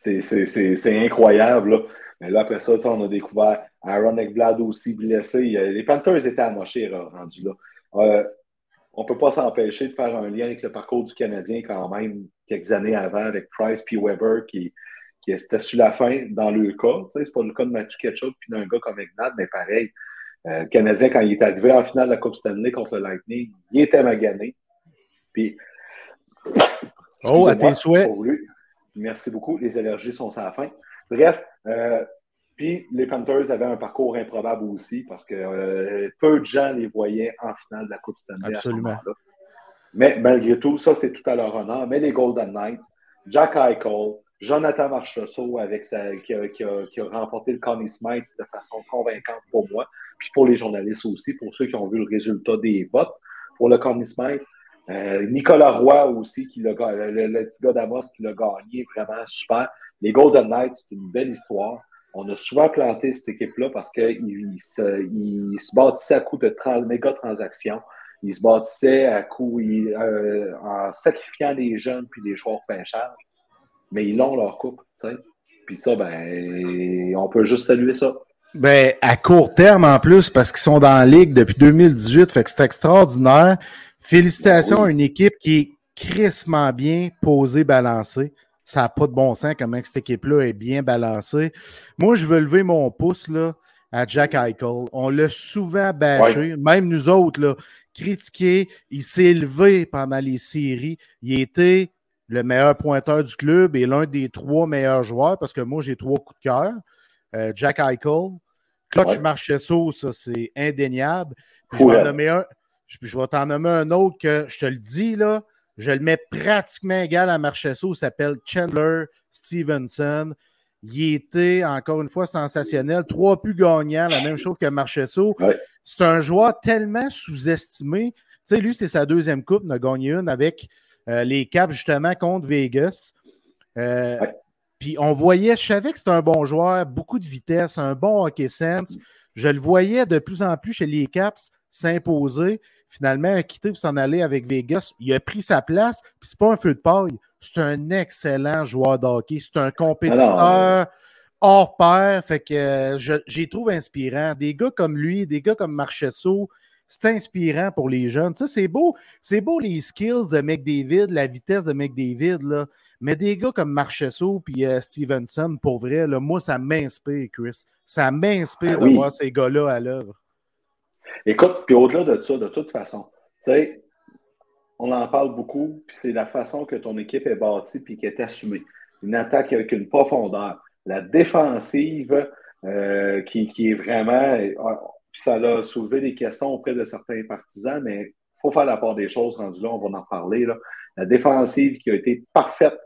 C'est incroyable. Là. Mais là, après ça, on a découvert Aaron Ekblad aussi blessé. Les Panthers étaient amochés rendus là. Euh, on ne peut pas s'empêcher de faire un lien avec le parcours du Canadien quand même quelques années avant avec Price puis Weber qui, qui était sur la fin dans le cas. Ce n'est pas le cas de Matthew Ketchup puis d'un gars comme Ignat, mais pareil. Euh, le Canadien, quand il est arrivé en finale de la Coupe Stanley contre le Lightning, il était magané. Puis, oh, à tes souhaits. Merci beaucoup. Les allergies sont sans fin. Bref, euh, puis les Panthers avaient un parcours improbable aussi parce que euh, peu de gens les voyaient en finale de la Coupe Stanley. Absolument. Mais malgré tout, ça, c'est tout à leur honneur. Mais les Golden Knights, Jack Eichel, Jonathan Marchessault avec sa, qui, a, remporté le Connie Smith de façon convaincante pour moi, puis pour les journalistes aussi, pour ceux qui ont vu le résultat des votes pour le Connie Smith. Euh, Nicolas Roy aussi, qui l'a, le, le, petit gars d'Amos qui l'a gagné, vraiment super. Les Golden Knights, c'est une belle histoire. On a souvent planté cette équipe-là parce qu'ils se, il se bâtissaient à coup de méga transactions. Ils se bâtissaient à coup euh, en sacrifiant des jeunes puis des joueurs pêcheurs. Mais ils l'ont leur coupe. Puis ça, ben, on peut juste saluer ça. Ben, à court terme en plus, parce qu'ils sont dans la ligue depuis 2018, fait que c'est extraordinaire. Félicitations à une équipe qui est crissement bien posée, balancée. Ça n'a pas de bon sens comment cette équipe-là est bien balancée. Moi, je veux lever mon pouce là, à Jack Eichel. On l'a souvent bâché, même nous autres, là, critiqué. Il s'est élevé pendant les séries. Il était le meilleur pointeur du club et l'un des trois meilleurs joueurs, parce que moi, j'ai trois coups de cœur. Euh, Jack Eichel, Clutch Marchesso, ça, c'est indéniable. je, vais t'en nommer un autre que je te le dis, là, je le mets pratiquement égal à Marchesso, il s'appelle Chandler Stevenson. Il était, encore une fois, sensationnel. Trois plus gagnants, la même chose que Marchesso. C'est un joueur tellement sous-estimé. Tu sais, lui, c'est sa deuxième coupe. Il a gagné une avec euh, les Caps, justement, contre Vegas. Euh, puis on voyait, je savais que c'était un bon joueur, beaucoup de vitesse, un bon hockey sense. Je le voyais de plus en plus chez les Caps s'imposer. Finalement, a quitté pour s'en aller avec Vegas. Il a pris sa place, puis c'est pas un feu de paille. C'est un excellent joueur de hockey. C'est un compétiteur hors pair. Fait que euh, j'ai trouvé inspirant. Des gars comme lui, des gars comme Marchesso, c'est inspirant pour les jeunes. Ça, c'est beau. C'est beau les skills de McDavid, la vitesse de McDavid, là. Mais des gars comme Marchesso et euh, Stevenson, pour vrai, là, moi, ça m'inspire, Chris. Ça m'inspire ah de voir ces gars-là à l'œuvre. Écoute, puis au-delà de ça, de toute façon, tu sais, on en parle beaucoup, puis c'est la façon que ton équipe est bâtie puis qui est assumée. Une attaque avec une profondeur. La défensive euh, qui, qui, est vraiment. Puis ça a soulevé des questions auprès de certains partisans, mais il faut faire la part des choses rendu là, on va en parler. Là. La défensive qui a été parfaite,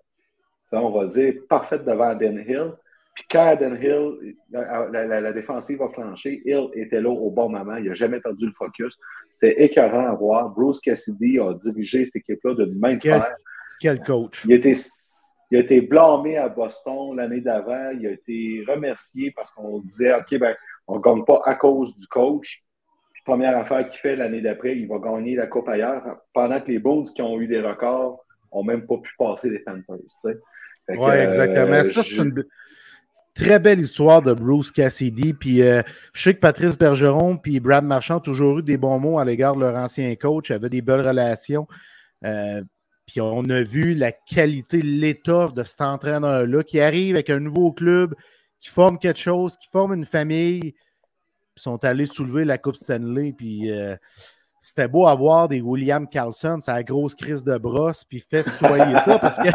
on va dire parfaite devant Den Hill. Puis quand Den Hill, la, défensive a flanché, Hill était là au bon moment, il n'a jamais perdu le focus. C'était écœurant à voir. Bruce Cassidy a dirigé cette équipe-là d'une main de fer. Quel coach. Il a été, il a été blâmé à Boston l'année d'avant. Il a été remercié parce qu'on disait OK, ben, on ne gagne pas à cause du coach. première affaire qu'il fait l'année d'après, il va gagner la Coupe ailleurs, pendant que les Bulls qui ont eu des records n'ont même pas pu passer les Panthers. Oui, exactement. Euh, ça, c'est une très belle histoire de Bruce Cassidy. Puis euh, je sais que Patrice Bergeron puis Brad Marchand ont toujours eu des bons mots à l'égard de leur ancien coach, avaient des belles relations. Euh, puis on a vu la qualité, l'étoffe de cet entraîneur-là qui arrive avec un nouveau club, qui forment quelque chose, qui forment une famille, puis sont allés soulever la Coupe Stanley. Puis euh, c'était beau à voir des William Carlson, sa grosse crise de brosse, puis fait citoyer ça parce que.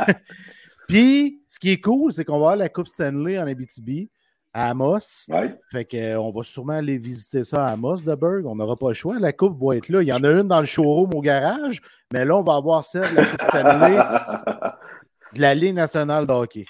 Puis ce qui est cool, c'est qu'on va avoir la Coupe Stanley en Abitibi à Amos. Fait qu'on euh, va sûrement aller visiter ça à Amos de Berg. On n'aura pas le choix. La coupe va être là. Il y en a une dans le showroom au garage, mais là, on va avoir celle de la Coupe Stanley de la Ligue nationale de hockey.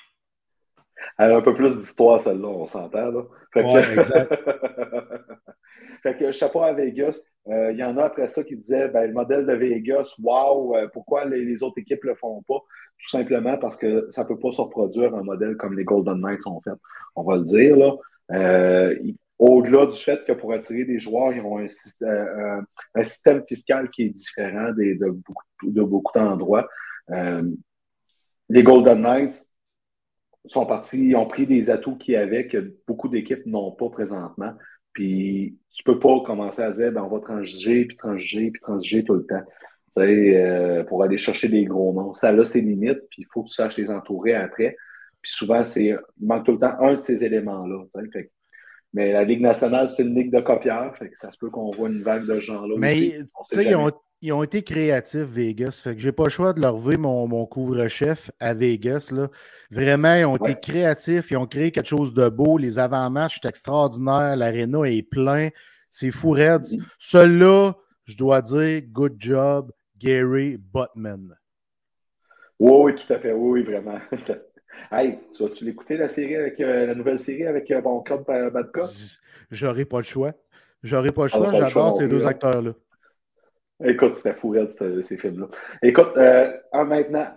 Elle a un peu plus d'histoire, celle-là, on s'entend. Là. Fait, que... exact. fait que chapeau à Vegas. Euh, il y en a après ça qui disaient ben, le modèle de Vegas, wow, euh, pourquoi les, autres équipes ne le font pas? Tout simplement parce que ça ne peut pas se reproduire un modèle comme les Golden Knights ont fait. On va le dire. là. Euh, au-delà du fait que pour attirer des joueurs, ils ont un, système fiscal qui est différent de, beaucoup, de beaucoup d'endroits. les Golden Knights, sont partis, ils ont pris des atouts qu'il y avait que beaucoup d'équipes n'ont pas présentement. Puis tu peux pas commencer à dire ben, on va transiger, puis transiger, puis transiger tout le temps. Euh, pour aller chercher des gros noms. Ça a ses limites, puis il faut que tu saches les entourer après. Puis souvent, c'est il manque tout le temps un de ces éléments-là. mais la Ligue nationale, c'est une ligue de copieurs. Fait que ça se peut qu'on voit une vague de gens-là. Mais ils ont, ils ont été créatifs, Vegas. Fait que j'ai pas le choix de leur lever mon, mon couvre-chef à Vegas. Là. Vraiment, ils ont été créatifs. Ils ont créé quelque chose de beau. Les avant-matchs sont extraordinaires. L'aréna est plein. C'est fou raide. Mm. Celui-là, je dois dire, good job, Gary Buttman. Oui, oui, tout à fait. Oui, vraiment. hey, tu vas-tu l'écouter, la série avec euh, la nouvelle série avec euh, Bon Club euh, Badka? J'aurais pas le choix. J'aurais pas le choix. J'adore ces deux acteurs-là. Écoute, c'était fou, ces films-là. Écoute, euh, maintenant,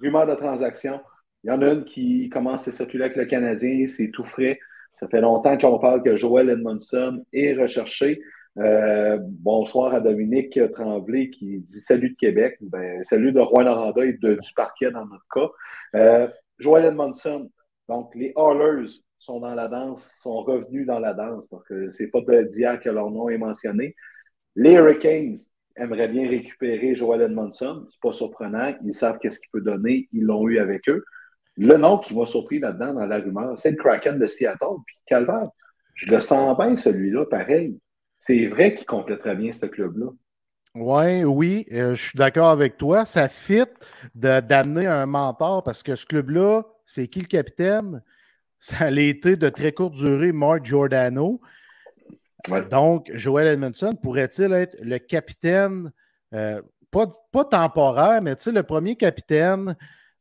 rumeur de transaction. Il y en a une qui commence à circuler avec le Canadien, c'est tout frais. Ça fait longtemps qu'on parle que Joel Edmondson est recherché. Euh, bonsoir à Dominique Tremblay qui dit salut de Québec. Ben, salut de Rouen Noranda et de, du parquet dans notre cas. Euh, Joel Edmondson, donc les Hallers sont dans la danse, sont revenus dans la danse parce que c'est pas d'hier que leur nom est mentionné. Les Hurricanes aimeraient bien récupérer Joel Edmondson. C'est pas surprenant. Ils savent qu'est-ce qu'il peut donner. Ils l'ont eu avec eux. Le nom qui m'a surpris là-dedans, dans la rumeur, c'est le Kraken de Seattle. Puis Calvaire, je le sens bien, celui-là, pareil. C'est vrai qu'il compléterait bien ce club-là. Ouais, oui, euh, je suis d'accord avec toi. Ça fit d'amener un mentor parce que ce club-là, c'est qui le capitaine? Ça a été de très courte durée, Mark Giordano. Donc, Joel Edmondson pourrait-il être le capitaine, euh, pas, pas, temporaire, mais le premier capitaine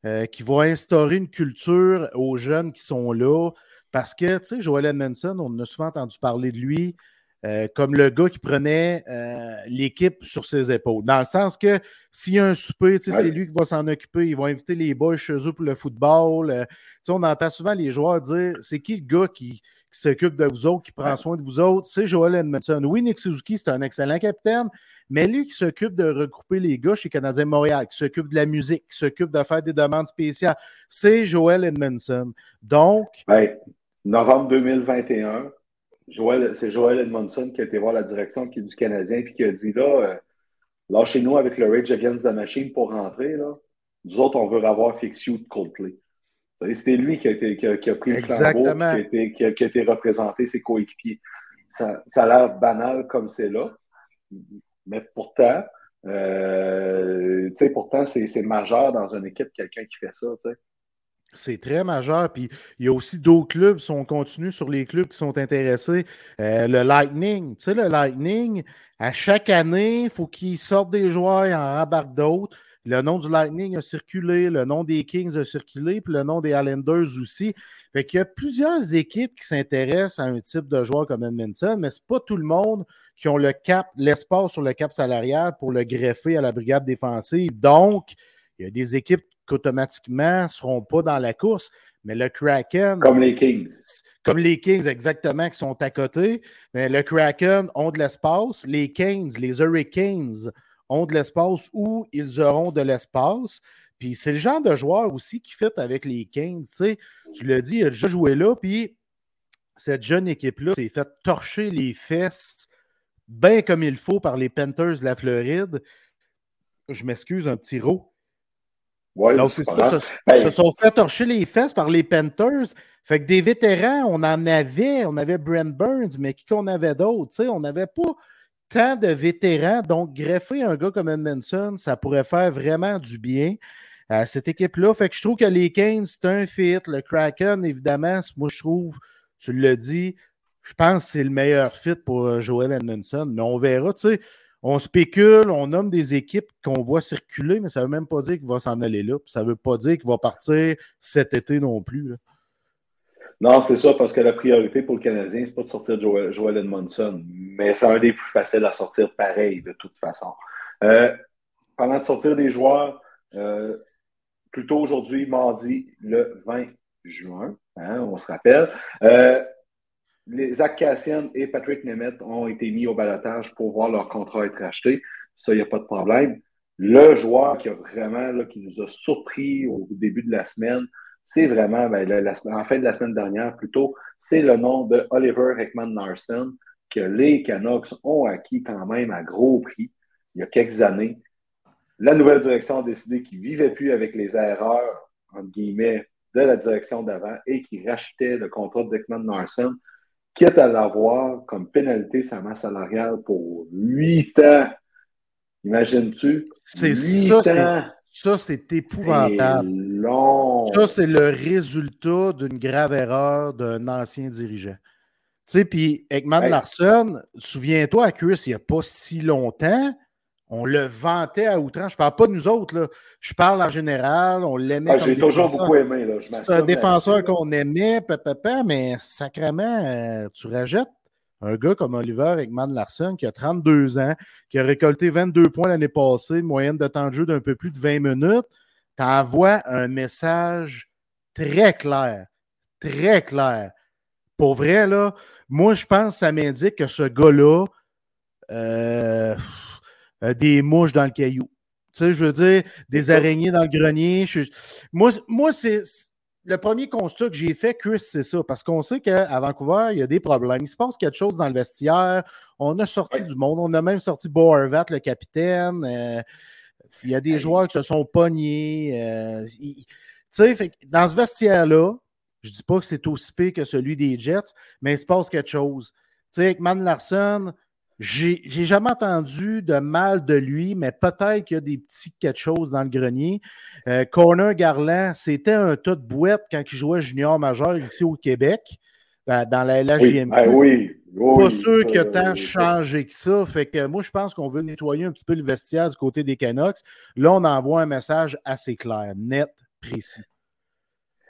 euh, qui va instaurer une culture aux jeunes qui sont là? Parce que, tu sais, Joel Edmondson, on a souvent entendu parler de lui euh, comme le gars qui prenait euh, l'équipe sur ses épaules. Dans le sens que s'il y a un souper, c'est lui qui va s'en occuper. Il va inviter les boys chez eux pour le football. on entend souvent les joueurs dire c'est qui le gars qui, s'occupe de vous autres, qui prend soin de vous autres? C'est Joel Edmondson. Oui, Nick Suzuki, c'est un excellent capitaine, mais lui qui s'occupe de regrouper les gars chez Canadien Montréal, qui s'occupe de la musique, qui s'occupe de faire des demandes spéciales, c'est Joel Edmondson. Donc. novembre 2021, c'est Joel Edmondson qui a été voir la direction qui est du Canadien et qui a dit là, euh, lâchez-nous avec le Rage Against the Machine pour rentrer. Là. Nous autres, on veut avoir Fix You de Coldplay. C'est lui qui a, été, qui, a, pris le flambeau, qui a, été, représenté, ses coéquipiers. Ça, ça a l'air banal comme c'est là, mais pourtant, euh, pourtant c'est majeur dans une équipe, quelqu'un qui fait ça. C'est très majeur. Puis il y a aussi d'autres clubs, si on continue sur les clubs qui sont intéressés. Euh, le Lightning, tu sais, le Lightning, à chaque année, il faut qu'ils sortent des joueurs et en embarquent d'autres. Le nom du Lightning a circulé, le nom des Kings a circulé, puis le nom des Islanders aussi. Fait qu'il y a plusieurs équipes qui s'intéressent à un type de joueur comme Edmondson, mais ce n'est pas tout le monde qui ont le cap, l'espace sur le cap salarial pour le greffer à la brigade défensive. Donc, il y a des équipes qui automatiquement ne seront pas dans la course, mais le Kraken. Comme les Kings. Comme les Kings, exactement, qui sont à côté. Mais le Kraken ont de l'espace. Les Kings, les Hurricanes ont de l'espace ou ils auront de l'espace. Puis c'est le genre de joueur aussi qui fait avec les Kings. Tu, sais, tu l'as dit, il a déjà joué là, puis cette jeune équipe-là s'est fait torcher les fesses bien comme il faut par les Panthers de la Floride. Je m'excuse, un petit rot. Donc, c'est ça. Se, se, sont fait torcher les fesses par les Panthers. Fait que des vétérans, on en avait. On avait Brent Burns, mais qui qu'on avait d'autres? On n'avait pas tant de vétérans. Donc, greffer un gars comme Edmondson, ça pourrait faire vraiment du bien à cette équipe-là. Fait que je trouve que les Keynes, c'est un fit. Le Kraken, évidemment, moi, je trouve, tu l'as dit, je pense que c'est le meilleur fit pour euh, Joel Edmondson. Mais on verra, tu sais. On spécule, on nomme des équipes qu'on voit circuler, mais ça ne veut même pas dire qu'il va s'en aller là. ça ne veut pas dire qu'il va partir cet été non plus. Non, c'est ça, parce que la priorité pour le Canadien, c'est pas de sortir Joel, Edmondson, mais c'est un des plus faciles à sortir pareil, de toute façon. Euh, pendant de sortir des joueurs, euh, plutôt aujourd'hui, mardi, le 20 juin, hein, on se rappelle, euh, Zach Cassian et Patrick Nemeth ont été mis au balotage pour voir leur contrat être acheté. Ça, il n'y a pas de problème. Le joueur qui a vraiment, qui nous a surpris au début de la semaine, c'est vraiment, ben, en fin de la semaine dernière plutôt, c'est le nom de Oliver Heckman Narson que les Canucks ont acquis quand même à gros prix il y a quelques années. La nouvelle direction a décidé qu'ils ne vivaient plus avec les erreurs, entre guillemets, de la direction d'avant et qu'ils rachetaient le contrat de Heckman Narson, quitte à l'avoir comme pénalité sa masse salariale pour huit ans. Imagines-tu? C'est ça. Ça, c'est épouvantable. Ça, c'est le résultat d'une grave erreur d'un ancien dirigeant. Tu sais, puis Ekman Larson, souviens-toi, à Chris, il n'y a pas si longtemps, on le vantait à outrance. Je ne parle pas de nous autres, là. je parle en général. On l'aimait. Ah, J'ai toujours beaucoup aimé. C'est un défenseur qu'on aimait, papa, mais sacrément, euh, tu rajettes un gars comme Oliver Ekman Larson qui a 32 ans, qui a récolté 22 points l'année passée, moyenne de temps de jeu d'un peu plus de 20 minutes, t'envoies un message très clair, très clair. Pour vrai, là, moi, je pense que ça m'indique que ce gars-là euh, a des mouches dans le caillou. Tu sais, je veux dire, des araignées dans le grenier. Moi, moi c'est le premier constat que j'ai fait, Chris, c'est ça. Parce qu'on sait qu'à Vancouver, il y a des problèmes. Il se passe quelque chose dans le vestiaire. On a sorti du monde. On a même sorti Bo le capitaine. Euh, il y a des joueurs qui se sont pognés. Euh, tu sais, dans ce vestiaire-là, je ne dis pas que c'est aussi pire que celui des Jets, mais il se passe quelque chose. Tu sais, avec Man Larson, j'ai jamais entendu de mal de lui, mais peut-être qu'il y a des petits quelque chose dans le grenier. Euh, Corner Garland, c'était un tas de boîtes quand il jouait junior majeur ici au Québec, dans la LHJMQ. Ben oui, oui, Pas sûr qu'il a tant changé que ça. Fait que moi, je pense qu'on veut nettoyer un petit peu le vestiaire du côté des Canucks. Là, on envoie un message assez clair, net, précis.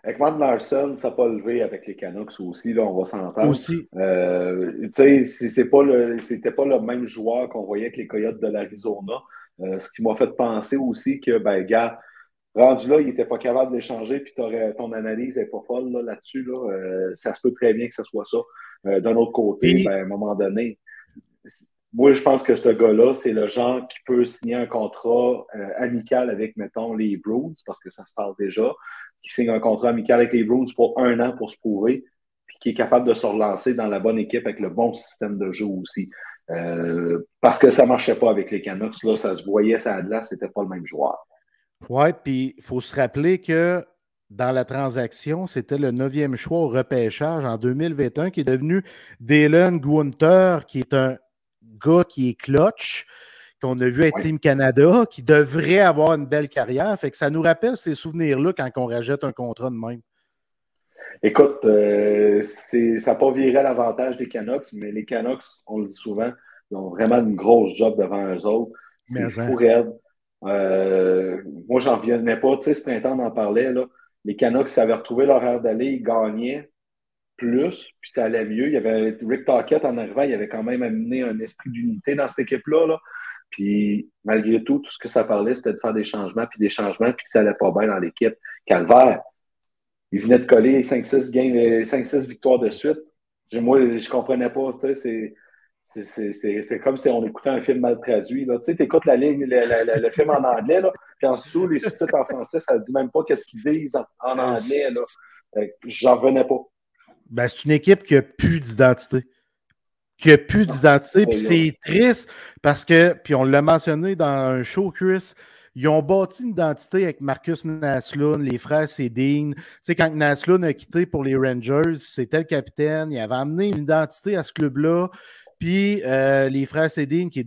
Ekman Larson, ça n'a pas levé avec les Canucks aussi, là, on va s'entendre. Aussi. Euh, tu sais, c'était pas, pas le même joueur qu'on voyait avec les Coyotes de l'Arizona. Euh, ce qui m'a fait penser aussi que, ben, gars, rendu là, il n'était pas capable d'échanger, puis ton analyse n'est pas folle là-dessus. Là, euh, ça se peut très bien que ce soit ça. D'un autre côté, ben, à un moment donné, moi, je pense que ce gars-là, c'est le genre qui peut signer un contrat amical avec, mettons, les Bruins, parce que ça se parle déjà qui signe un contrat amical avec les Bruins pour un an pour se prouver, puis qui est capable de se relancer dans la bonne équipe avec le bon système de jeu aussi. Euh, parce que ça ne marchait pas avec les Canucks, là, ça se voyait, ça là, c'était pas le même joueur. Oui, puis il faut se rappeler que dans la transaction, c'était le neuvième choix au repêchage en 2021 qui est devenu Dylan Gunther, qui est un gars qui est clutch, qu'on a vu avec Team Canada, qui devrait avoir une belle carrière. Fait que ça nous rappelle ces souvenirs-là quand on rajette un contrat de même. Écoute, euh, ça n'a pas viré l'avantage des Canucks, mais les Canucks, on le dit souvent, ils ont vraiment une grosse job devant eux autres. C'est pour hein. euh, moi, j'en revenais pas. Tu sais, ce printemps, on en parlait. Là. Les Canucks, avait retrouvé leur air d'aller, ils gagnaient plus, puis ça allait mieux. Il y avait Rick Tockett en arrivant, il avait quand même amené un esprit d'unité dans cette équipe-là. Là. Puis malgré tout, tout ce que ça parlait, c'était de faire des changements, puis des changements, puis que ça n'allait pas bien dans l'équipe. Calvaire, il venait de coller 5-6 games, 5-6 victoires de suite. Moi, je comprenais pas. C'est comme si on écoutait un film mal traduit. Tu sais, écoutes la le, film en anglais, puis en dessous, les sous-titres en français, ça ne dit même pas qu'est-ce qu'ils disent en, anglais. J'en revenais pas. Ben, c'est une équipe qui n'a plus d'identité qui n'a plus d'identité. Puis c'est triste parce que, puis on l'a mentionné dans un show, Chris, ils ont bâti une identité avec Marcus Naslund, les frères Cédine. Tu sais, quand Naslund a quitté pour les Rangers, c'était le capitaine. Il avait amené une identité à ce club-là. Puis euh, les frères Cédine, qui,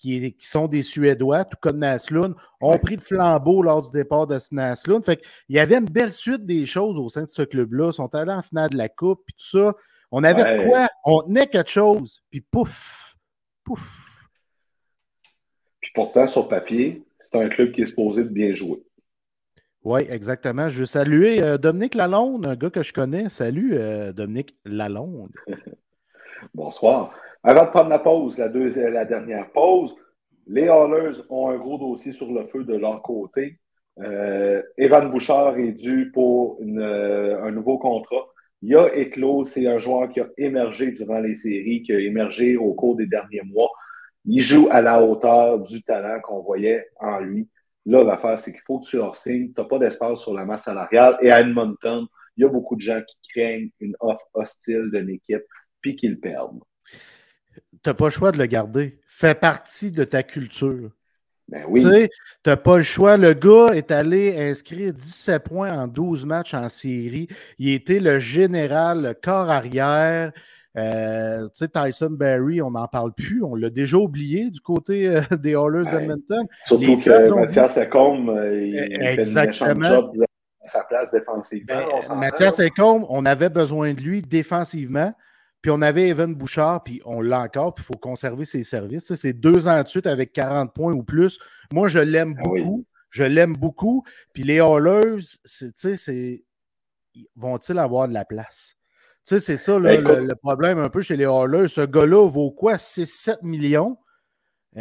qui, sont des Suédois, tout comme Naslund, ont pris le flambeau lors du départ de Naslund. Fait qu'il y avait une belle suite des choses au sein de ce club-là. Ils sont allés en finale de la Coupe, puis tout ça. On avait quoi? On tenait quelque chose, puis pouf, pouf. Puis pourtant, sur papier, c'est un club qui est supposé de bien jouer. Oui, exactement. Je veux saluer euh, Dominique Lalonde, un gars que je connais. Salut, euh, Dominique Lalonde. Bonsoir. Avant de prendre la pause, la, deuxième, la dernière pause, les Hallers ont un gros dossier sur le feu de leur côté. Euh, Evan Bouchard est dû pour un nouveau contrat il y a éclos, c'est un joueur qui a émergé durant les séries, qui a émergé au cours des derniers mois. Il joue à la hauteur du talent qu'on voyait en lui. Là, l'affaire, c'est qu'il faut que tu leur signes. Tu n'as pas d'espace sur la masse salariale. Et à Edmonton, il y a beaucoup de gens qui craignent une offre hostile d'une équipe puis qu'ils perdent. Tu n'as pas le choix de le garder. Fait partie de ta culture. Ben oui. Tu n'as pas le choix. Le gars est allé inscrire 17 points en 12 matchs en série. Il était le général, le corps arrière. Euh, tu sais, Tyson Berry, on n'en parle plus. On l'a déjà oublié du côté euh, des Oilers d'Edmonton. Surtout que Mathias Ecombe, euh, il Exactement. fait job à sa place défensivement. Ben, Mathias Ecombe, on avait besoin de lui défensivement. Puis on avait Evan Bouchard, puis on l'a encore, puis il faut conserver ses services. C'est deux ans de suite avec 40 points ou plus. Moi, je l'aime ah beaucoup. Je l'aime beaucoup. Puis les Hallers, c'est, vont-ils avoir de la place? Tu sais, c'est ça là, Ben, le, le problème un peu chez les Hallers. Ce gars-là vaut quoi? 6-7 millions euh,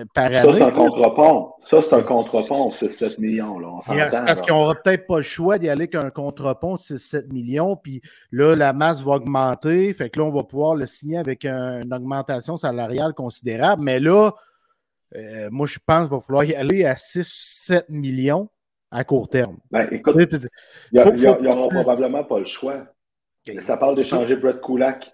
euh, par Ça, c'est un année? contrepont. Ça, c'est un contrepont, 6-7 millions. Là. On parce qu'ils n'aura peut-être pas le choix d'y aller avec un contrepont de 6-7 millions, puis là, la masse va augmenter, fait que là, on va pouvoir le signer avec un- une augmentation salariale considérable, mais là, euh, moi, je pense qu'il va falloir y aller à 6-7 millions à court terme. Ben, écoute, Tu sais, tu- tu- il faut- faut- n'aura probablement pas le choix. Ça parle d'échanger Brett Kulak.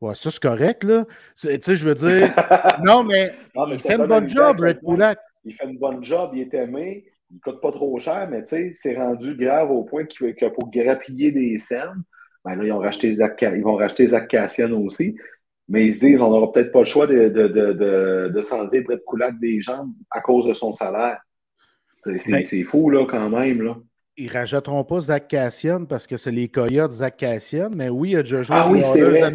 Ouais, ça, c'est correct, là. Tu sais, je veux dire, non, mais mais il fait bonne une job, Red Kulak. Il fait une bonne job, il est aimé, il ne coûte pas trop cher, mais tu sais, c'est rendu grave au point qu'il- que pour grappiller des scènes, ben là, ils, ont racheté Zach, ils vont racheter Zach Cassian aussi. Mais ils se disent, on n'aura peut-être pas le choix de, de, de, de, de s'enlever Brett Kulak des jambes à cause de son salaire. C'est Ben- c'est fou, là, quand même. Là. Ils ne rajouteront pas Zach Cassian parce que c'est les Coyotes Zach Cassian, mais oui, il a déjà joué Ah oui, vrai.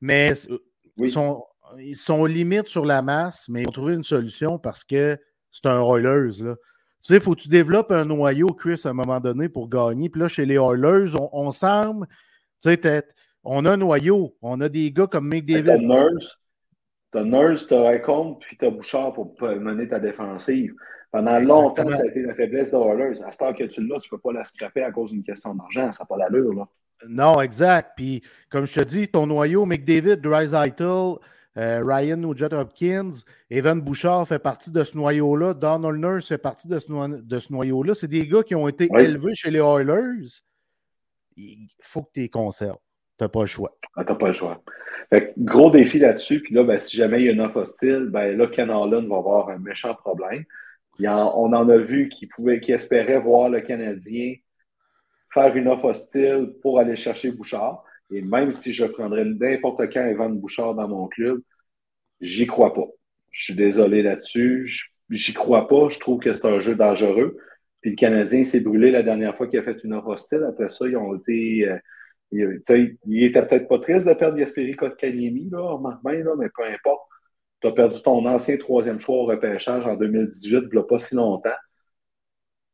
Mais Oui. ils, sont, ils sont limites sur la masse, mais ils ont trouvé une solution parce que c'est un Oilers. Là. Tu sais, faut que tu développes un noyau, Chris, à un moment donné pour gagner. Puis là, chez les Oilers, on, on semble, tu sais, on a un noyau. On a des gars comme Mick T'as. Nurse, t'as Nurse, t'as Icon, puis t'as Bouchard pour mener ta défensive. Pendant longtemps, Exactement. ça a été la faiblesse des Oilers. À ce temps que tu l'as, tu peux pas la scraper à cause d'une question d'argent. Ça n'a pas d'allure, là. Non, exact. Puis, comme je te dis, ton noyau, McDavid, Dreisaitl, euh, Ryan Nugent Hopkins, Evan Bouchard fait partie de ce noyau-là. Donald Nurse fait partie de ce, no- de ce noyau-là. C'est des gars qui ont été Oui. élevés chez les Oilers. Il faut que tu les conserves. Tu n'as pas le choix. Ah, t'as pas le choix. Fait que, gros défi là-dessus. Puis là, ben, si jamais il y a une offre hostile, ben, là, Ken Holland va avoir un méchant problème. On en a vu qui, pouvait, qui espérait voir le Canadien faire une offre hostile pour aller chercher Bouchard. Et même si je prendrais n'importe quand Evan Bouchard dans mon club, j'y crois pas. Je suis désolé là-dessus. J'y crois pas. Je trouve que c'est un jeu dangereux. Puis le Canadien s'est brûlé la dernière fois qu'il a fait une offre hostile. Après ça, ils ont été. euh, ils- tu sais, il était peut-être pas triste de perdre Yasperi Kotkaniemi, là, remarque bien, là, mais peu importe. Tu as perdu ton ancien troisième choix au repêchage en 2018, il n'y a pas si longtemps.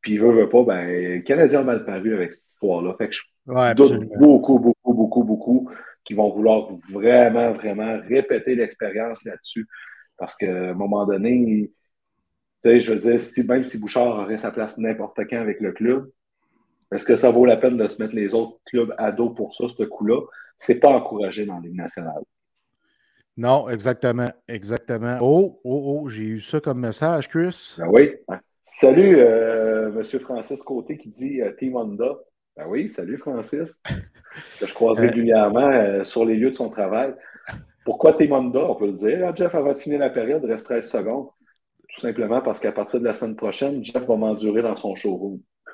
Puis, veut, veut pas, ben, le Canadien a mal paru avec cette histoire-là. Fait que je Ouais, doute beaucoup, beaucoup, beaucoup, beaucoup qu'ils vont vouloir vraiment, vraiment répéter l'expérience là-dessus. Parce qu'à un moment donné, tu sais, je veux dire, si, même si Bouchard aurait sa place n'importe quand avec le club, est-ce que ça vaut la peine de se mettre les autres clubs à dos pour ça, ce coup-là? C'est pas encouragé dans la Ligue nationale. Non, exactement. Exactement. Oh, oh, oh, j'ai eu ça comme message, Chris. Ben oui. Salut, euh, M. Francis Côté qui dit euh, Team Honda. Ben oui, salut Francis. Que je croise Euh. régulièrement euh, sur les lieux de son travail. Pourquoi Team Honda? On peut le dire. Ah, Jeff, avant de finir la période, il reste 13 secondes. Tout simplement parce qu'à partir de la semaine prochaine, Jeff va m'endurer dans son showroom.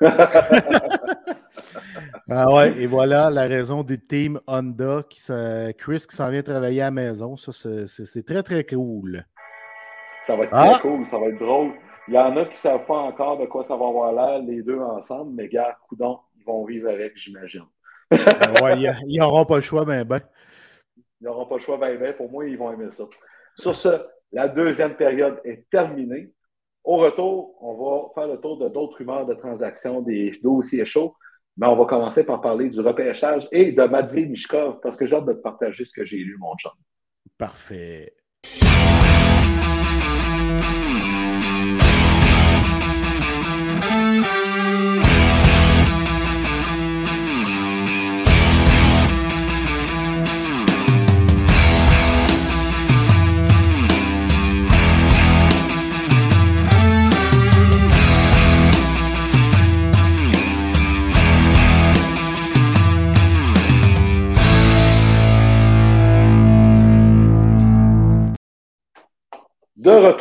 Ah ouais, et voilà la raison du team Honda, qui Chris qui s'en vient travailler à la maison. Ça, c'est- très, très cool. Ça va être Ah! très cool, ça va être drôle. Il y en a qui ne savent pas encore de quoi ça va avoir l'air, les deux ensemble, mais gars, coudon, ils vont vivre avec, j'imagine. Ah ouais, ils- n'auront pas le choix, mais ben. Ils n'auront pas le choix, ben, ben, pour moi, ils vont aimer ça. Sur ce, la deuxième période est terminée. Au retour, on va faire le tour de d'autres rumeurs de transactions, des dossiers chauds, mais on va commencer par parler du repêchage et de Matvey Mishkov, parce que j'ai hâte de te partager ce que j'ai lu, mon chum. Parfait.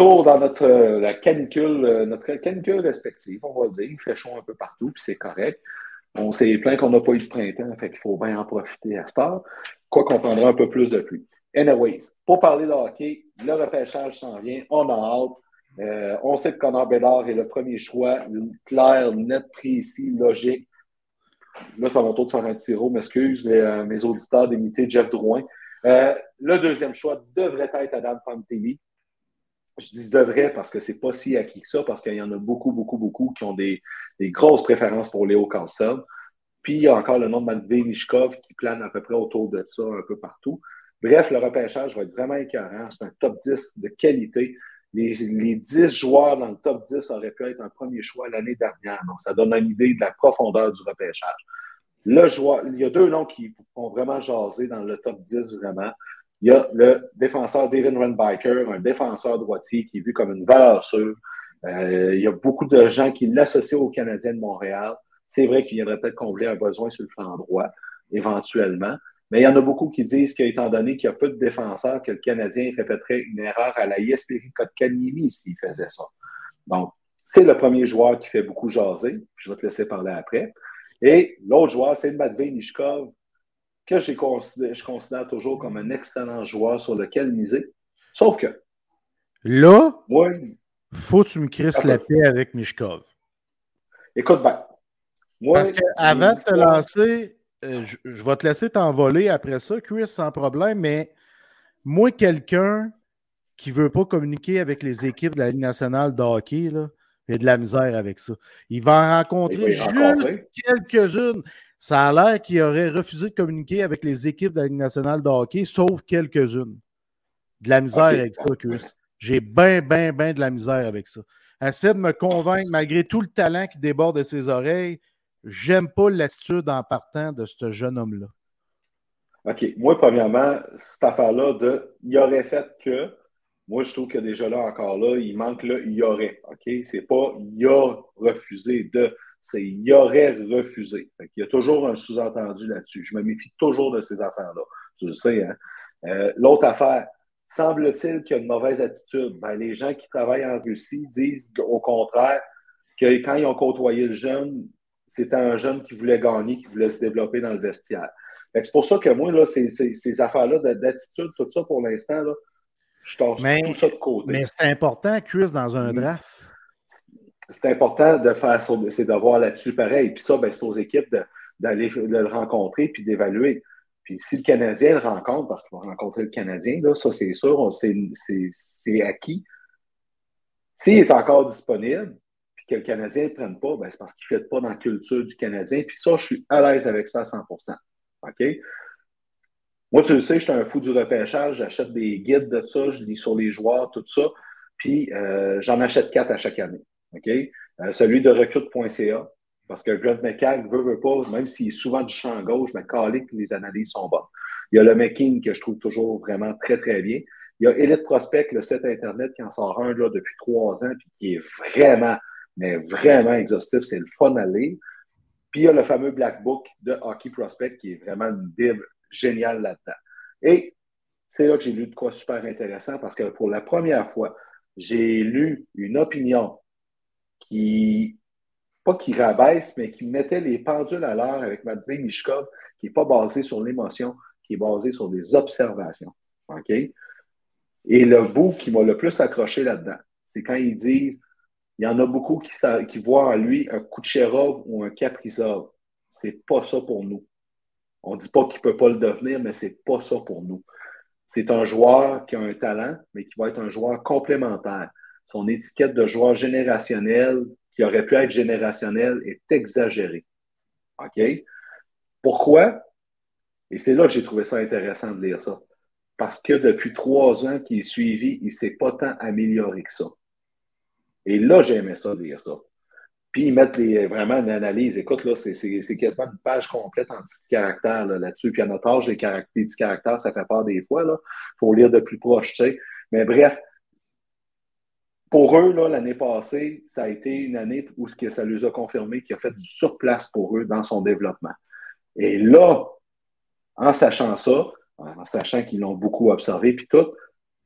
Dans notre euh, canicule, euh, notre canicule respective, on va dire. Il un peu partout, puis c'est correct. On s'est plaint qu'on n'a pas eu de printemps, fait qu'il faut bien en profiter à cette heure. Quoi qu'on prendra un peu plus de pluie. Anyways, pour parler de hockey, le repêchage s'en vient, on a hâte. Euh, on sait que Connor Bédard est le premier choix, clair, net, précis, logique. Là, ça va tour de faire un tiro, m'excuse, mes auditeurs d'imiter Jeff Drouin. Le deuxième choix devrait être Adam Fantilli. Je dis devrait parce que c'est pas si acquis que ça, parce qu'il y en a beaucoup, beaucoup, beaucoup qui ont des, grosses préférences pour Léo Carlson. Puis il y a encore le nom de Matvey Mishkov qui plane à peu près autour de ça un peu partout. Bref, le repêchage va être vraiment écœurant. C'est un top 10 de qualité. Les, les 10 joueurs dans le top 10 auraient pu être un premier choix l'année dernière. Donc, ça donne une idée de la profondeur du repêchage. Le joueur, il y a deux noms qui font vraiment jaser dans le top 10 vraiment. Il y a le défenseur David Renbiker, un défenseur droitier qui est vu comme une valeur sûre. Euh, il y a beaucoup de gens qui l'associent au Canadien de Montréal. C'est vrai qu'il viendrait peut-être combler un besoin sur le flanc droit, éventuellement. Mais il y en a beaucoup qui disent qu'étant donné qu'il y a peu de défenseurs, que le Canadien répéterait une erreur à la Yesperi Kotkaniemi s'il faisait ça. Donc, c'est le premier joueur qui fait beaucoup jaser. Je vais te laisser parler après. Et l'autre joueur, c'est Matvey Nishkov, que je considère toujours comme un excellent joueur sur lequel miser. Sauf que. Là, faut que tu me crisses la paix avec Mishkov. Écoute bien. Parce qu'avant de te lancer, euh, je, vais te laisser t'envoler après ça, Chris, sans problème, mais moi, quelqu'un qui ne veut pas communiquer avec les équipes de la Ligue nationale de hockey, là, il a de la misère avec ça. Il va en rencontrer juste quelques-unes. Ça a l'air qu'il aurait refusé de communiquer avec les équipes de la Ligue nationale de hockey, sauf quelques-unes. De la misère avec ça, Chris. J'ai bien, bien, bien de la misère avec ça. Essaie de me convaincre, malgré tout le talent qui déborde de ses oreilles, j'aime pas l'attitude en partant de ce jeune homme-là. OK. Moi, premièrement, cette affaire-là de il aurait fait que, moi, je trouve que déjà là, encore là, il manque le il y aurait. OK? C'est pas il a refusé de, c'est il aurait refusé. il y a toujours un sous-entendu là-dessus. Je me méfie toujours de ces affaires-là. Tu le sais, hein? Euh, l'autre affaire, semble-t-il qu'il y a une mauvaise attitude. Ben, les gens qui travaillent en Russie disent au contraire que quand ils ont côtoyé le jeune, c'était un jeune qui voulait gagner, qui voulait se développer dans le vestiaire. C'est pour ça que moi, là, ces, ces, affaires-là d'attitude, tout ça pour l'instant, je torse tout ça de côté. Mais c'est important, Chris, dans un draft. C'est important de faire c'est d'avoir là-dessus pareil. Puis ça, ben, c'est aux équipes d'aller le rencontrer puis d'évaluer. Puis si le Canadien le rencontre, parce qu'il va rencontrer le Canadien, là, ça c'est sûr, c'est acquis. S'il est encore disponible, que le Canadien ne prenne pas, ben, c'est parce qu'il ne fait pas dans la culture du Canadien. Puis ça, je suis à l'aise avec ça à 100% OK? Moi, tu le sais, je suis un fou du repêchage. J'achète des guides de ça, je lis sur les joueurs, tout ça. Puis euh, j'en achète quatre à chaque année. OK? Euh, celui de recrute.ca, parce que Grant McCall veut, veut pas, même s'il est souvent du champ gauche, mais calé que les analyses sont bonnes. Il y a le McKinney que je trouve toujours vraiment très, très bien. Il y a Elite Prospect, le site Internet qui en sort un là, depuis trois ans, puis qui est vraiment mais vraiment exhaustif. C'est le fun à lire. Puis il y a le fameux Black Book de Hockey Prospect qui est vraiment une bible géniale là-dedans. Et c'est là que j'ai lu de quoi super intéressant parce que pour la première fois, j'ai lu une opinion qui, pas qui rabaisse, mais qui mettait les pendules à l'heure avec Matvey Mishkov, qui n'est pas basée sur l'émotion, qui est basée sur des observations. OK? Et le bout qui m'a le plus accroché là-dedans, c'est quand il dit il y en a beaucoup qui, qui voient en lui un Kucherov ou un Kaprizov. C'est pas ça pour nous. On ne dit pas qu'il ne peut pas le devenir, mais c'est pas ça pour nous. C'est un joueur qui a un talent, mais qui va être un joueur complémentaire. Son étiquette de joueur générationnel, qui aurait pu être générationnel, est exagérée. OK? Pourquoi? Et c'est là que j'ai trouvé ça intéressant de lire ça. Parce que depuis trois ans qu'il est suivi, il ne s'est pas tant amélioré que ça. Et là, j'aimais ça, lire ça. Puis ils mettent vraiment une analyse. Écoute, là, c'est quasiment une page complète en petits caractères là-dessus. Puis à notre âge, les, petits caractères, ça fait peur des fois. Il faut lire de plus proche, tu sais. Mais bref, pour eux, l'année passée, ça a été une année où ce ça les a confirmé qu'il a fait du surplace pour eux dans son développement. Et là, en sachant ça, en sachant qu'ils l'ont beaucoup observé, puis tout,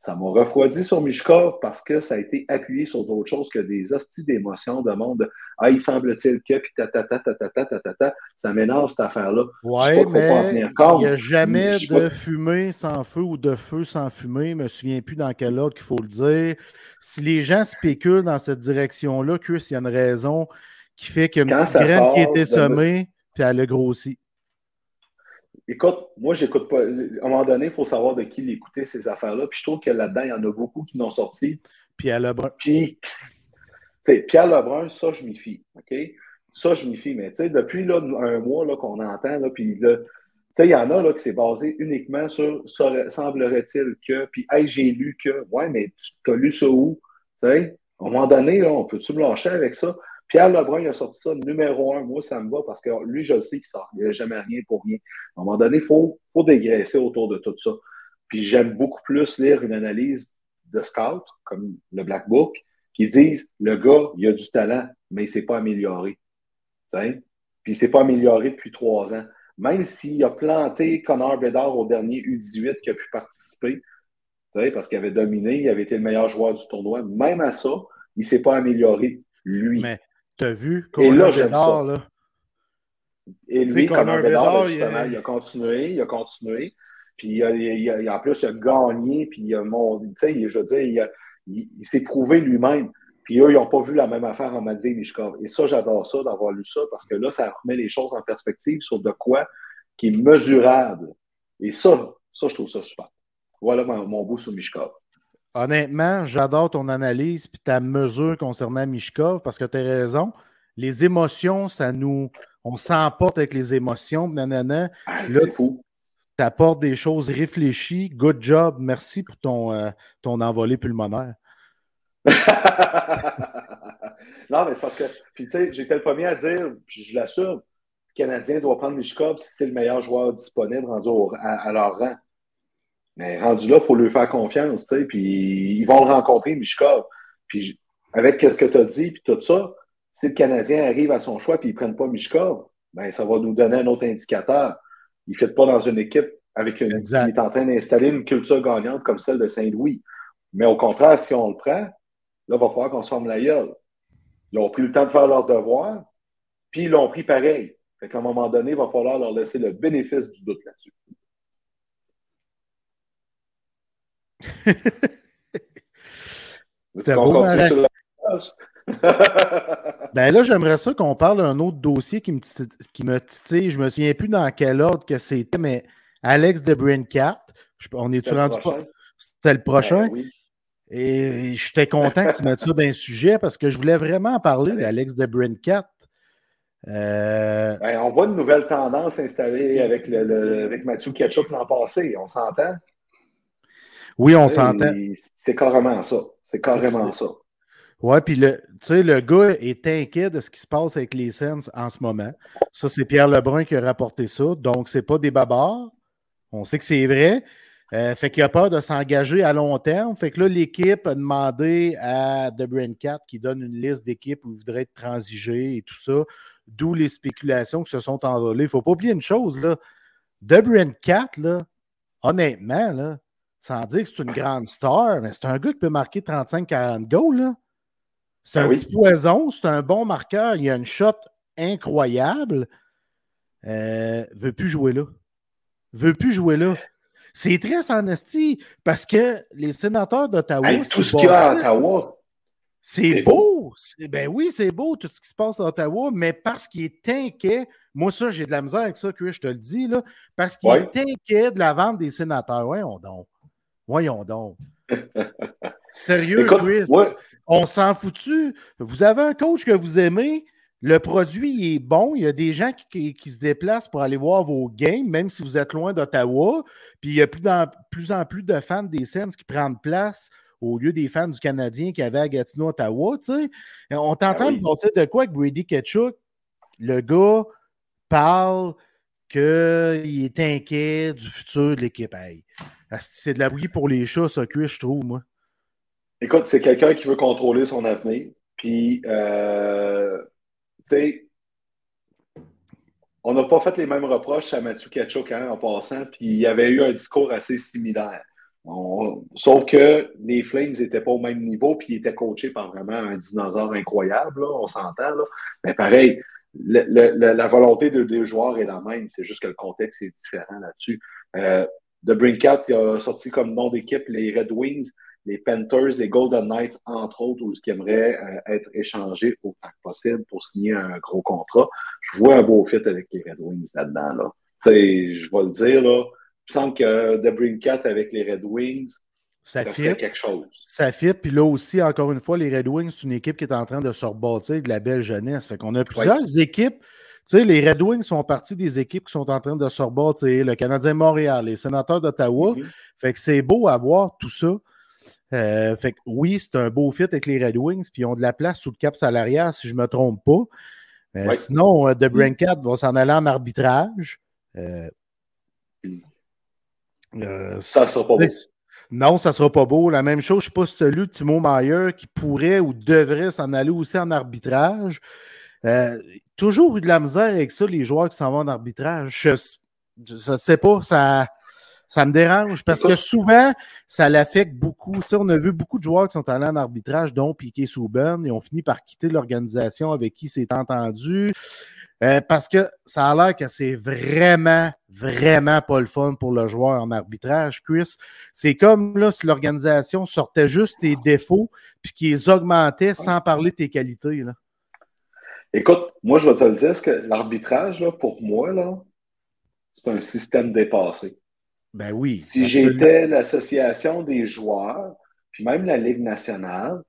ça m'a refroidi sur Mishkov parce que ça a été appuyé sur d'autres choses que des hosties d'émotions de monde. Ah, il semble-t-il que, puis ta ta ta ta ta ta ta ta ça m'énerve cette affaire-là. Oui, mais il n'y a jamais de fumée sans feu ou de feu sans fumée. Je ne me souviens plus dans quel ordre qu'il faut le dire. Si les gens spéculent dans cette direction-là, Chris, il y a une raison qui fait que une petite graine qui était semée, puis elle a grossi. Écoute, moi, j'écoute pas. À un moment donné, il faut savoir de qui l'écouter, ces affaires-là. Puis je trouve que là-dedans, il y en a beaucoup qui n'ont sorti. Pierre Lebrun. Puis, Pierre Lebrun, ça, je m'y fie. OK? ça, je m'y fie. Mais tu sais, depuis là, un mois là, qu'on entend, là, puis là, tu sais, il y en a là, qui s'est basé uniquement sur semblerait-il que, puis hey, j'ai lu que, ouais, mais tu as lu ça où? Tu sais, à un moment donné, là, on peut-tu me lâcher avec ça? Pierre Lebrun, il a sorti ça numéro un. Moi, ça me va parce que lui, je le sais qu'il sort. Il n'a jamais rien pour rien. À un moment donné, il faut, faut dégraisser autour de tout ça. Puis j'aime beaucoup plus lire une analyse de scout, comme le Black Book, qui disent le gars, il a du talent, mais il ne s'est pas amélioré. Puis il ne s'est pas amélioré depuis trois ans. Même s'il a planté Connor Bedard au dernier U18 qui a pu participer, parce qu'il avait dominé, il avait été le meilleur joueur du tournoi, même à ça, il ne s'est pas amélioré, lui. Mais tu as vu Connor Bedard, là? Et lui, Connor Bedard, justement, il... a continué, il a continué. Puis il en plus, il a gagné, puis il a tu sais, je veux dire, il, il s'est prouvé lui-même. Puis eux, ils n'ont pas vu la même affaire en Matvey Mishkov. Et ça, j'adore ça, d'avoir lu ça, parce que là, ça remet les choses en perspective sur de quoi qui est mesurable. Et ça, ça, je trouve ça super. Voilà mon, mon bout sur Mishkov. Honnêtement, j'adore ton analyse puis ta mesure concernant Mishkov parce que tu as raison. Les émotions, ça nous. On s'emporte avec les émotions, nanana. Ah, là, tu apportes des choses réfléchies. Good job. Merci pour ton, euh, ton envolée pulmonaire. non, mais c'est parce que, puis tu sais, j'étais le premier à dire, puis je l'assume, le Canadien doit prendre Mishkov si c'est le meilleur joueur disponible rendu à, leur rang. Mais rendu là, il faut lui faire confiance, tu sais, puis ils vont le rencontrer, Mishkov. Puis avec ce que tu as dit, puis tout ça, si le Canadien arrive à son choix puis ils ne prennent pas Mishkov, ben, ça va nous donner un autre indicateur. Il ne fait pas dans une équipe avec une, qui est en train d'installer une culture gagnante comme celle de Saint-Louis. Mais au contraire, si on le prend, Là, il va falloir qu'on se forme la gueule. Ils ont pris le temps de faire leur devoir, puis ils l'ont pris pareil. Fait qu'à un moment donné, il va falloir leur laisser le bénéfice du doute là-dessus. C'est beau, sur ben là, j'aimerais ça qu'on parle d'un autre dossier qui me, qui me titille. Je me souviens plus dans quel ordre que c'était, mais Alex de Brincat. On est-tu rendu pas? C'était le prochain? Ben oui. Et j'étais content que tu mettes ça dans un sujet parce que je voulais vraiment parler d'Alex de Brincat. Euh... Ben, on voit une nouvelle tendance installée avec, le, avec Mathieu Ketchup l'an passé. On s'entend? Oui, on s'entend. C'est carrément ça. C'est carrément ça. Oui, puis le, tu sais, le gars est inquiet de ce qui se passe avec les Sens en ce moment. Ça, c'est Pierre Lebrun qui a rapporté ça. Donc, c'est pas des babards. On sait que c'est vrai. Euh, fait qu'il a peur de s'engager à long terme. Fait que là, l'équipe a demandé à The Brain Cat qui donne une liste d'équipes où il voudrait être transigé et tout ça, d'où les spéculations qui se sont envolées. Il ne faut pas oublier une chose, là. The Brain Cat, là, honnêtement, là, sans dire que c'est une grande star, mais c'est un gars qui peut marquer 35-40 goals. C'est ben un petit poison, c'est un bon marqueur, il a une shot incroyable. Euh, veut plus jouer là. Veut plus jouer là. C'est très en parce que les sénateurs d'Ottawa. tout ce qu'il y a à Ottawa. C'est beau. Ben oui, c'est beau tout ce qui se passe à Ottawa, mais parce qu'il est inquiet, moi ça, j'ai de la misère avec ça, Chris, je te le dis, là, parce qu'il est inquiet de la vente des sénateurs. Voyons donc. Voyons donc. Sérieux, Chris? On s'en fout-tu? Vous avez un coach que vous aimez, le produit est bon. Il y a des gens qui, se déplacent pour aller voir vos games, même si vous êtes loin d'Ottawa. Puis il y a plus, plus en plus de fans des Sens qui prennent place au lieu des fans du Canadien qui avaient à Gatineau, Ottawa. On t'entend ben dire de quoi que Brady Ketchuk, le gars, parle qu'il est inquiet du futur de l'équipe. C'est de la bouillie pour les chats, ça, que je trouve, moi. Écoute, c'est quelqu'un qui veut contrôler son avenir. Puis, euh, sais, on n'a pas fait les mêmes reproches à Mathieu Kachuk hein, en passant, puis il y avait eu un discours assez similaire. Sauf que les Flames n'étaient pas au même niveau, puis ils étaient coachés par vraiment un dinosaure incroyable, on s'entend. Mais pareil, la volonté de deux joueurs est la même, c'est juste que le contexte est différent là-dessus. Euh, The Brinkat a sorti comme nom d'équipe les Red Wings les Panthers, les Golden Knights, entre autres, ou ce qui aimerait euh, être échangé autant que possible pour signer un gros contrat. Je vois un beau fit avec les Red Wings là-dedans. Là. je vais le dire, là, il me semble que The Brinkat avec les Red Wings, Ça, ça fit. quelque chose. Ça fit. Puis là aussi, encore une fois, les Red Wings, c'est une équipe qui est en train de se rebâtir de la belle jeunesse. Fait qu'on a plusieurs équipes. Tu sais, les Red Wings sont partie des équipes qui sont en train de se rebâtir. Le Canadien Montréal, les sénateurs d'Ottawa. Mhm. Fait que c'est beau à voir tout ça. Euh, fait que oui, c'est un beau fit avec les Red Wings, puis ils ont de la place sous le cap salarial, si je ne me trompe pas. Euh, Ouais. Sinon, euh, The Brincat va s'en aller en arbitrage. Euh, euh, Ça sera pas beau. Non, ça ne sera pas beau. La même chose, je ne sais pas si tu as lu Timo Meyer qui pourrait ou devrait s'en aller aussi en arbitrage. Euh, toujours eu de la misère avec ça, les joueurs qui s'en vont en arbitrage. Je ne sais pas, ça, ça me dérange parce que souvent, ça l'affecte beaucoup. Tu sais, on a vu beaucoup de joueurs qui sont allés en arbitrage, dont Piquet Souben, et ont fini par quitter l'organisation avec qui c'est entendu. Euh, parce que ça a l'air que c'est vraiment, vraiment pas le fun pour le joueur en arbitrage, Chris. C'est comme là, si l'organisation sortait juste tes défauts puis qu'ils les augmentait sans parler de tes qualités. Là. Écoute, moi, je vais te le dire, que l'arbitrage, là, pour moi, là, c'est un système dépassé. Ben oui. Si j'étais l'association des joueurs, puis même la Ligue nationale,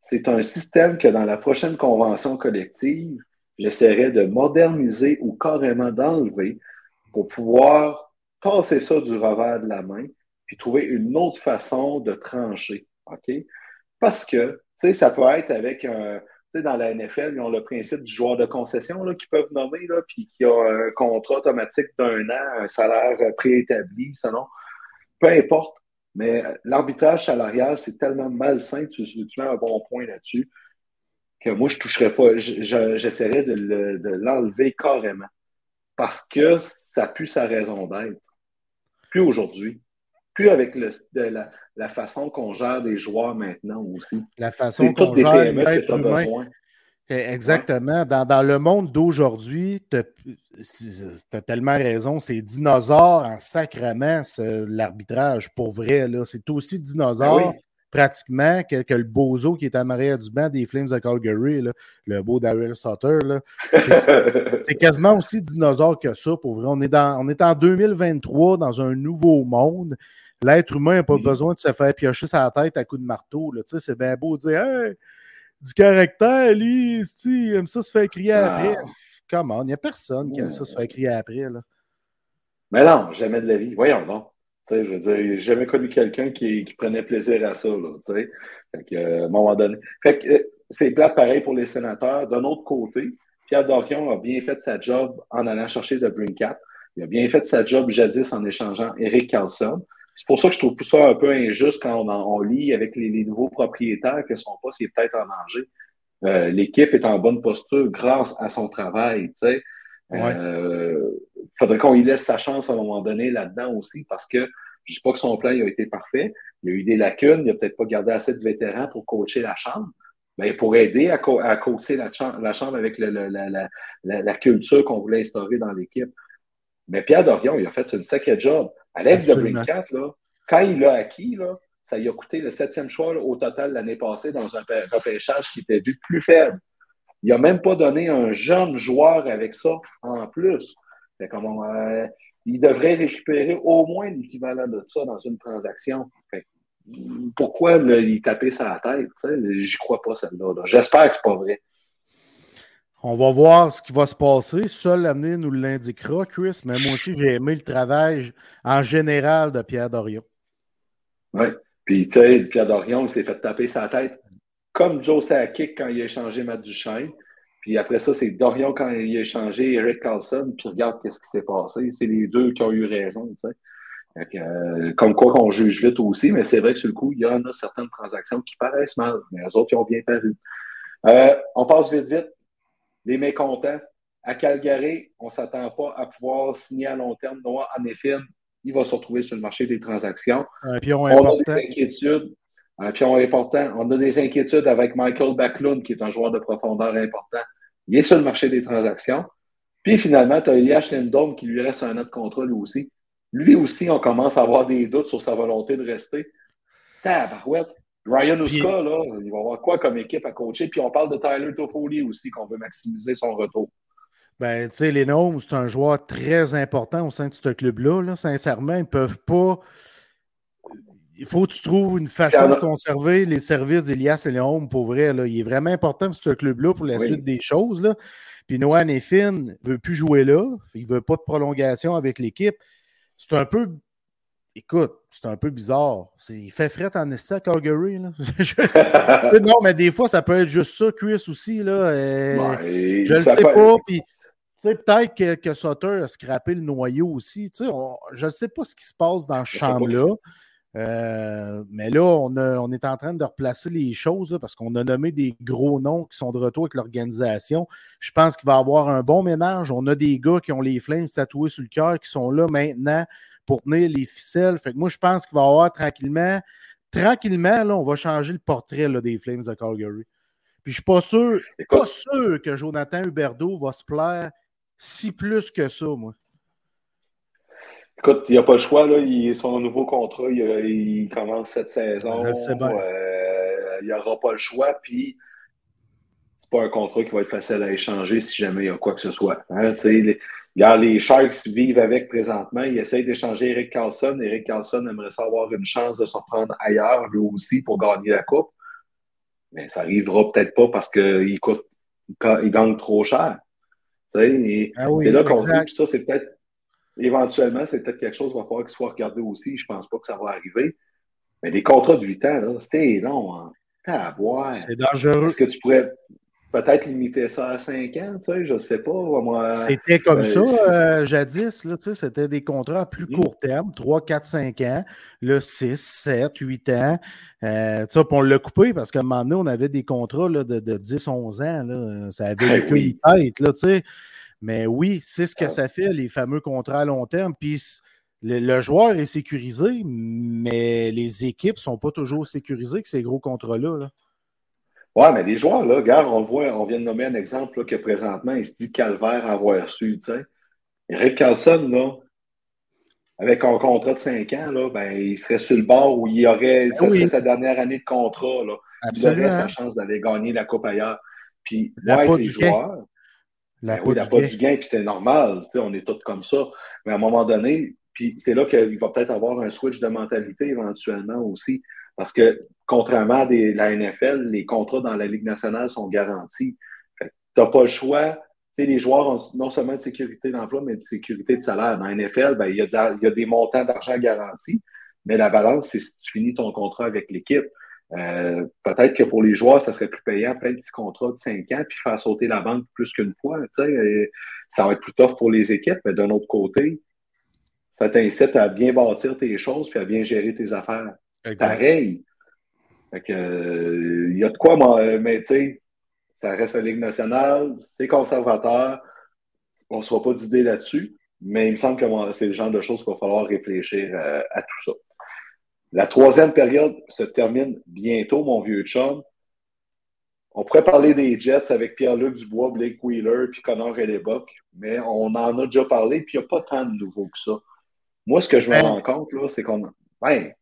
c'est un système que dans la prochaine convention collective, j'essaierais de moderniser ou carrément d'enlever pour pouvoir tasser ça du revers de la main, puis trouver une autre façon de trancher. OK? Parce que, tu sais, ça peut être avec un. Dans la NFL, ils ont le principe du joueur de concession qu'ils peuvent nommer, là, puis qui a un contrat automatique d'un an, un salaire préétabli, selon. Peu importe. Mais l'arbitrage salarial, c'est tellement malsain, tu, tu mets un bon point là-dessus, que moi, je ne toucherais pas. Je- je- J'essaierais de l'enlever carrément. Parce que ça pue sa raison d'être. Plus aujourd'hui. Plus avec le, de la, la façon qu'on gère des joueurs maintenant aussi. La façon qu'on gère l'être humain. besoin. Eh, Exactement. Dans, dans le monde d'aujourd'hui, tu as tellement raison. C'est dinosaure en sacrement, l'arbitrage, pour vrai. C'est aussi dinosaure, Ah oui. pratiquement, que, que le bozo qui est en arrière du banc des Flames de Calgary, là, le beau Daryl Sutter. C'est quasiment aussi dinosaure que ça, pour vrai. On est, dans, on est en 2023, dans un nouveau monde. L'être humain n'a pas besoin de se faire piocher sa tête à coups de marteau. là. Tu sais, C'est bien beau de dire Hey, du caractère, lui, il aime ça se faire crier Ah. après. Comment? Il n'y a personne qui aime ça se faire crier après. Là. Mais non, jamais de la vie. Voyons donc. Tu sais, je veux dire, j'ai jamais connu quelqu'un qui, qui prenait plaisir à ça, là, tu sais. Fait que, euh, à un moment donné. Fait que, euh, c'est plate pareil pour les sénateurs. D'un autre côté, Pierre Dorion a bien fait sa job en allant chercher de Brincat. Il a bien fait sa job jadis en échangeant Eric Carlson. C'est pour ça que je trouve ça un peu injuste quand on, lit avec les, les nouveaux propriétaires que son poste est peut-être en danger. Euh, L'équipe est en bonne posture grâce à son travail, tu sais. Ouais. Euh, faudrait qu'on lui laisse sa chance à un moment donné là-dedans aussi, parce que je ne dis pas que son plan il a été parfait. Il y a eu des lacunes, il n'a peut-être pas gardé assez de vétérans pour coacher la chambre. Mais pour aider à, co- à coacher la, chambre, la chambre avec le- le- la, la- la- la culture qu'on voulait instaurer dans l'équipe. Mais Pierre Dorion, il a fait une sacrée job. Alex de. Brincat, là, quand il l'a acquis, là, ça lui a coûté le septième choix là, au total l'année passée dans un repêchage qui était vu plus faible. Il n'a même pas donné un jeune joueur avec ça en plus. Fait comme, euh, il devrait récupérer au moins l'équivalent de ça dans une transaction. Fait pourquoi le- lui taper la tête? J'y crois pas, celle-là. là. J'espère que c'est pas vrai. On va voir ce qui va se passer. Seul l'avenir nous l'indiquera, Chris. Mais moi aussi, j'ai aimé le travail en général de Pierre Dorion. Oui. Puis, tu sais, Pierre Dorion, s'est fait taper sa tête comme Joe Sakic quand il a échangé Matt Duchesne. Puis après ça, c'est Dorion quand il a échangé Eric Carlson. Puis regarde qu'est-ce qui s'est passé. C'est les deux qui ont eu raison, tu sais. Euh, comme quoi qu'on juge vite aussi, mais c'est vrai que sur le coup, il y en a certaines transactions qui paraissent mal, mais les autres, ils ont bien paru. Euh, on passe vite, vite. Les mécontents. À Calgary, on ne s'attend pas à pouvoir signer à long terme. Noah Anefin, il va se retrouver sur le marché des transactions. Un pion On important. a des inquiétudes. Un pion important. On a des inquiétudes avec Michael Backlund, qui est un joueur de profondeur important. Il est sur le marché des transactions. Puis finalement, tu as Elias Lindholm qui lui reste un an de contrat lui aussi. Lui aussi, on commence à avoir des doutes sur sa volonté de rester. Tabarouette. Ryan Puis- Uska, là, il va avoir quoi comme équipe à coacher? Puis on parle de Tyler Toffoli aussi, qu'on veut maximiser son retour. Ben, tu sais, les c'est un joueur très important au sein de ce club-là. là. Sincèrement, ils ne peuvent pas. il faut que tu trouves une façon de conserver les services d'Elias et Léon pour vrai. Là. Il est vraiment important pour ce club-là pour la suite des choses. Là. Puis Noah Neffin ne veut plus jouer là. Il ne veut pas de prolongation avec l'équipe. C'est un peu. Écoute, c'est un peu bizarre. Il fait fret en essai à Calgary. Là. non, mais des fois, ça peut être juste ça, Chris aussi. Là. Euh, je ne sais pas. Puis, peut-être que, que, Sutter a scrappé le noyau aussi. je ne sais pas ce qui se passe dans ce chambre-là. Euh, mais là, on, on, est en train de replacer les choses parce qu'on a nommé des gros noms qui sont de retour avec l'organisation. Je pense qu'il va y avoir un bon ménage. On a des gars qui ont les flammes tatoués sur le cœur qui sont là maintenant pour tenir les ficelles. Fait que moi, je pense qu'il va y avoir tranquillement, tranquillement, là, on va changer le portrait là, des Flames de Calgary. Puis je suis pas sûr, pas sûr que Jonathan Huberdeau va se plaire si plus que ça, moi. Écoute, il n'y a pas le choix. Là. Il, son nouveau contrat, il, commence cette saison. Euh, il n'y aura pas le choix. Puis, c'est pas un contrat qui va être facile à échanger si jamais il y a quoi que ce soit. Hein, les, les Sharks vivent avec présentement. Ils essayent d'échanger Eric Carlson. Eric Carlson aimerait avoir une chance de se reprendre ailleurs, lui aussi, pour gagner la Coupe. Mais ça n'arrivera peut-être pas parce qu'il coûte, il gagne trop cher. Ah c'est là qu'on dit, puis ça, c'est peut-être éventuellement, c'est peut-être quelque chose qui va falloir qu'il soit regardé aussi. Je ne pense pas que ça va arriver. Mais des contrats de 8 ans, c'est long. Hein. C'est dangereux. Est-ce que tu pourrais peut-être limiter ça à 5 ans? Tu sais, je ne sais pas. C'était comme euh, ça euh, jadis. Là, c'était des contrats à plus court terme, 3, 4, 5 ans. Là, 6, 7, 8 ans. Euh, on l'a coupé parce qu'à un moment donné, on avait des contrats là, de, de, 10, 11 ans. Là. Ça avait ben, oui. tête. Là, tu sais. Mais oui, c'est ce que ah. ça fait, les fameux contrats à long terme. Puis le, joueur est sécurisé, mais les équipes ne sont pas toujours sécurisées que ces gros contrats-là. Là. Oui, mais les joueurs, là, regarde, on voit, on vient de nommer un exemple que présentement, il se dit calvaire à avoir reçu. Eric Carlson, là, avec un contrat de 5 ans, là, ben, il serait sur le bord où il aurait, ben sa dernière année de contrat. Là. Il aurait sa chance d'aller gagner la Coupe ailleurs. Puis, moi, avec les joueurs, la ben oui, la pas du gain, puis c'est normal, on est tous comme ça. Mais à un moment donné, puis c'est là qu'il va peut-être avoir un switch de mentalité éventuellement aussi. Parce que contrairement à la NFL, les contrats dans la Ligue nationale sont garantis. Tu n'as pas le choix. les joueurs ont non seulement de sécurité d'emploi, mais de sécurité de salaire. Dans la NFL, ben, il, y y a des montants d'argent garantis, mais la balance, c'est si tu finis ton contrat avec l'équipe. Euh, peut-être que pour les joueurs, ça serait plus payant, après un petit contrat de 5 ans, puis faire sauter la banque plus qu'une fois. ça va être plus tough pour les équipes, mais d'un autre côté, ça t'incite à bien bâtir tes choses puis à bien gérer tes affaires. Pareil. Euh, il y a de quoi, mais tu sais, ça reste la Ligue nationale, c'est conservateur, on ne se voit pas d'idée là-dessus, mais il me semble que c'est le genre de choses qu'il va falloir réfléchir euh, à tout ça. La troisième période se termine bientôt, mon vieux chum. On pourrait parler des Jets avec Pierre-Luc Dubois, Blake Wheeler, puis Connor Hellebuck, mais on en a déjà parlé, puis il n'y a pas tant de nouveaux que ça. Moi, ce que je me rends compte, là, c'est qu'on. Ben,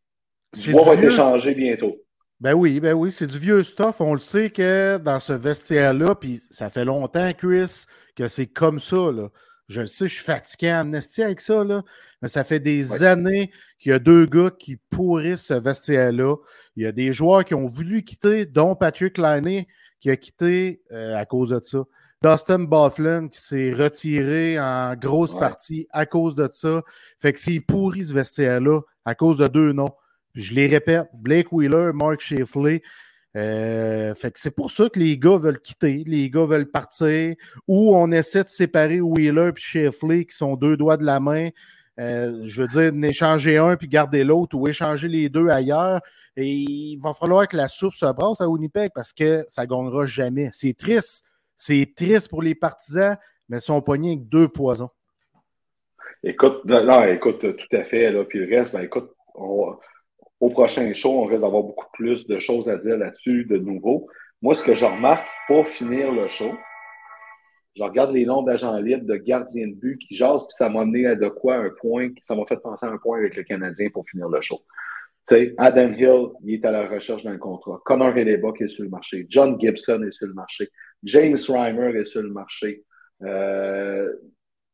Dubois va être échangé bientôt. Ben oui, ben oui, c'est du vieux stuff. On le sait que dans ce vestiaire-là, puis ça fait longtemps, Chris, que c'est comme ça. Là. Je le sais, je suis fatigué en amnesty avec ça, là, mais ça fait des années qu'il y a deux gars qui pourrissent ce vestiaire-là. Il y a des joueurs qui ont voulu quitter, dont Patrick Liney, qui a quitté euh, à cause de ça. Dustin Bufflin qui s'est retiré en grosse partie à cause de ça. Fait que c'est pourri ce vestiaire-là à cause de deux noms. Je les répète, Blake Wheeler, Mark Shifley, euh, fait que c'est pour ça que les gars veulent quitter, les gars veulent partir, ou on essaie de séparer Wheeler et Sheffley qui sont deux doigts de la main. Euh, je veux dire, d'échanger un puis garder l'autre ou échanger les deux ailleurs. Et il va falloir que la soupe se brasse à Winnipeg parce que ça ne gagnera jamais. C'est triste. C'est triste pour les partisans, mais ils sont pognés avec deux poisons. Écoute, écoute, tout à fait. Là, puis le reste, ben, écoute, on, au prochain show, on risque d'avoir beaucoup plus de choses à dire là-dessus, de nouveau. Moi, ce que je remarque pour finir le show, je regarde les noms d'agents libres, de gardiens de but qui jasent, puis ça m'a amené à de quoi un point, ça m'a fait penser à un point avec le Canadien pour finir le show. Adam Hill, il est à la recherche d'un contrat. Connor Hellebuck est sur le marché. John Gibson est sur le marché. James Reimer est sur le marché. Euh,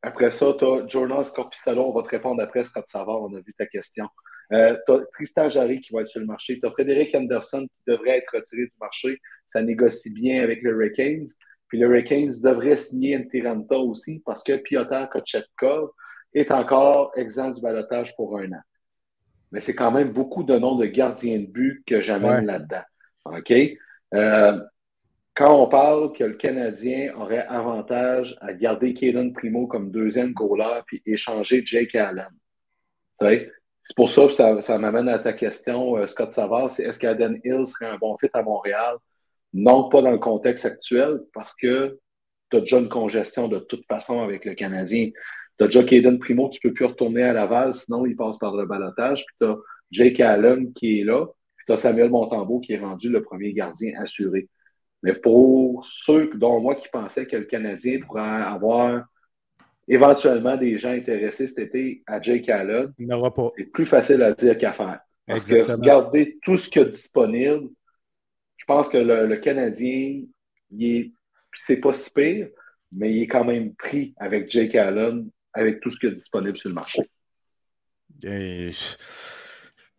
après ça, tu as Jonas. On va te répondre après, Scott Savard. On a vu ta question. Euh, tu as Tristan Jarry qui va être sur le marché. Tu as Frédéric Anderson qui devrait être retiré du marché. Ça négocie bien avec les Hurricanes. Puis les Hurricanes devraient signer un Tiranta aussi parce que Piotr Kochetkov est encore exempt du balotage pour un an. Mais c'est quand même beaucoup de noms de gardiens de but que j'amène là-dedans. OK? Euh, quand on parle que le Canadien aurait avantage à garder Kaden Primo comme deuxième goaler puis échanger Jake Allen. C'est pour ça que ça, m'amène à ta question, euh, Scott Savard, c'est est-ce qu'Aden Hill serait un bon fit à Montréal? Non, pas dans le contexte actuel, parce que tu as déjà une congestion de toute façon avec le Canadien. Tu as déjà Kaden Primo, tu ne peux plus retourner à Laval, sinon il passe par le balotage. Puis tu as Jake Allen qui est là, puis tu as Samuel Montembeau qui est rendu le premier gardien assuré. Mais pour ceux dont moi qui pensaient que le Canadien pourrait avoir éventuellement des gens intéressés cet été à Jake Allen, c'est plus facile à dire qu'à faire. Parce que regarder tout ce qu'il y a disponible, je pense que le, Canadien, il est, c'est pas si pire, mais il est quand même pris avec Jake Allen, avec tout ce qu'il y a disponible sur le marché. Je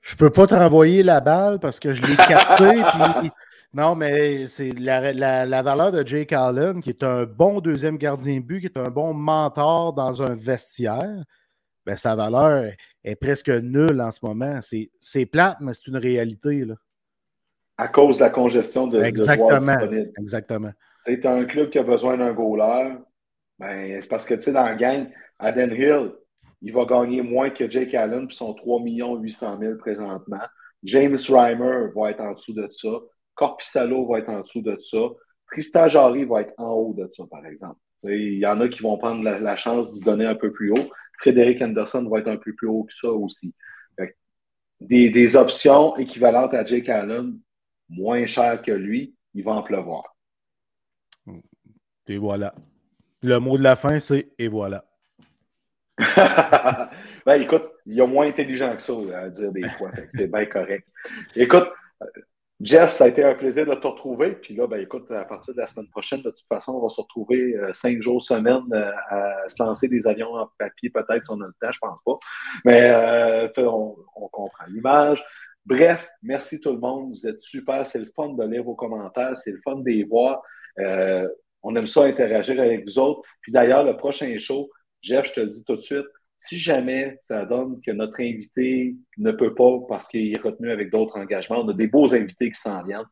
je peux pas te renvoyer la balle parce que je l'ai capté. Non, mais c'est la, valeur de Jake Allen, qui est un bon deuxième gardien but, qui est un bon mentor dans un vestiaire, ben, sa valeur est presque nulle en ce moment. C'est plate, mais c'est une réalité. Là. À cause de la congestion de, Exactement. Exactement. C'est un club qui a besoin d'un goaler. Ben, c'est parce que, tu sais, dans la gang, Aden Hill, il va gagner moins que Jake Allen, puis son 3 800 000 présentement. James Reimer va être en dessous de ça. Corpissalo va être en dessous de ça. Tristan Jarry va être en haut de ça, par exemple. Il y en a qui vont prendre la, chance de donner un peu plus haut. Frédéric Anderson va être un peu plus haut que ça aussi. Des, options équivalentes à Jake Allen, moins cher que lui, il va en pleuvoir. Et voilà. Le mot de la fin, c'est et voilà. ben, écoute, il y a moins intelligent que ça à dire des fois. C'est bien correct. Écoute, Jeff, ça a été un plaisir de te retrouver. Puis là, ben, écoute, à partir de la semaine prochaine, de toute façon, on va se retrouver euh, cinq jours semaine euh, à se lancer des avions en papier, peut-être si on a le temps, je pense pas. Mais euh, on, comprend l'image. Bref, merci tout le monde. Vous êtes super. C'est le fun de lire vos commentaires. C'est le fun de les voir. on aime ça interagir avec vous autres. Puis d'ailleurs, le prochain show, Jeff, je te le dis tout de suite, si jamais ça donne que notre invité ne peut pas parce qu'il est retenu avec d'autres engagements, on a des beaux invités qui s'en viennent.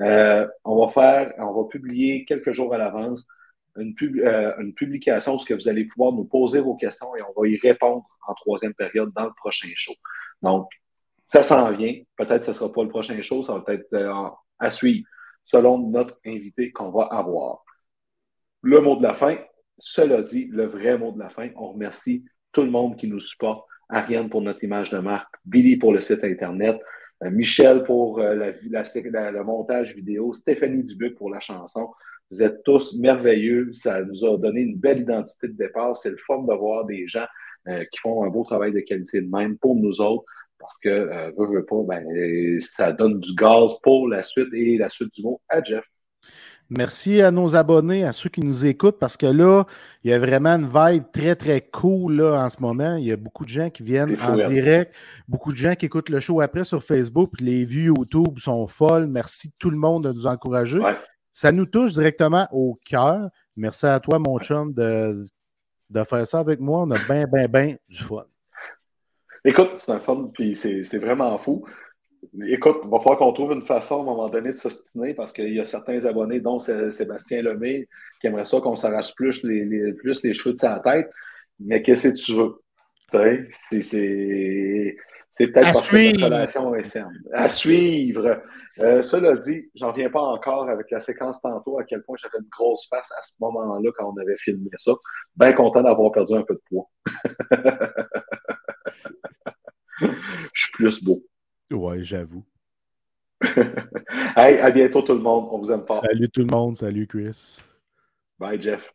Euh, on va faire, on va publier quelques jours à l'avance une, euh, publication où vous allez pouvoir nous poser vos questions et on va y répondre en troisième période dans le prochain show. Donc, ça s'en vient. Peut-être que ce ne sera pas le prochain show, ça va être euh, à suivre selon notre invité qu'on va avoir. Le mot de la fin, cela dit, le vrai mot de la fin, on remercie tout le monde qui nous supporte. Ariane pour notre image de marque, Billy pour le site Internet, euh, Michel pour euh, la, le montage vidéo, Stéphanie Dubuc pour la chanson. Vous êtes tous merveilleux. Ça nous a donné une belle identité de départ. C'est le fun de voir des gens euh, qui font un beau travail de qualité de même pour nous autres parce que, veut, veut pas, ben, ça donne du gaz pour la suite et la suite du mot à Jeff. Merci à nos abonnés, à ceux qui nous écoutent, parce que là, il y a vraiment une vibe très, très cool là, en ce moment. Il y a beaucoup de gens qui viennent en direct, beaucoup de gens qui écoutent le show après sur Facebook, les vues YouTube sont folles. Merci tout le monde de nous encourager. Ça nous touche directement au cœur. Merci à toi, mon chum, de, de faire ça avec moi. On a bien, bien, bien du fun. Écoute, c'est un fun, puis c'est vraiment fou. Écoute, il va falloir qu'on trouve une façon à un moment donné de s'ostiner parce qu'il y a certains abonnés, dont Sébastien Lemay, qui aimeraient ça qu'on s'arrache plus les, plus les cheveux de sa tête. Mais qu'est-ce que tu veux? C'est peut-être parce que notre relation est saine. À suivre. Euh, cela dit, j'en viens pas encore avec la séquence tantôt à quel point j'avais une grosse face à ce moment-là quand on avait filmé ça. Bien content d'avoir perdu un peu de poids. Je suis plus beau. Ouais, j'avoue. hey, à bientôt tout le monde. On vous aime pas. Salut tout le monde. Salut Chris. Bye Jeff.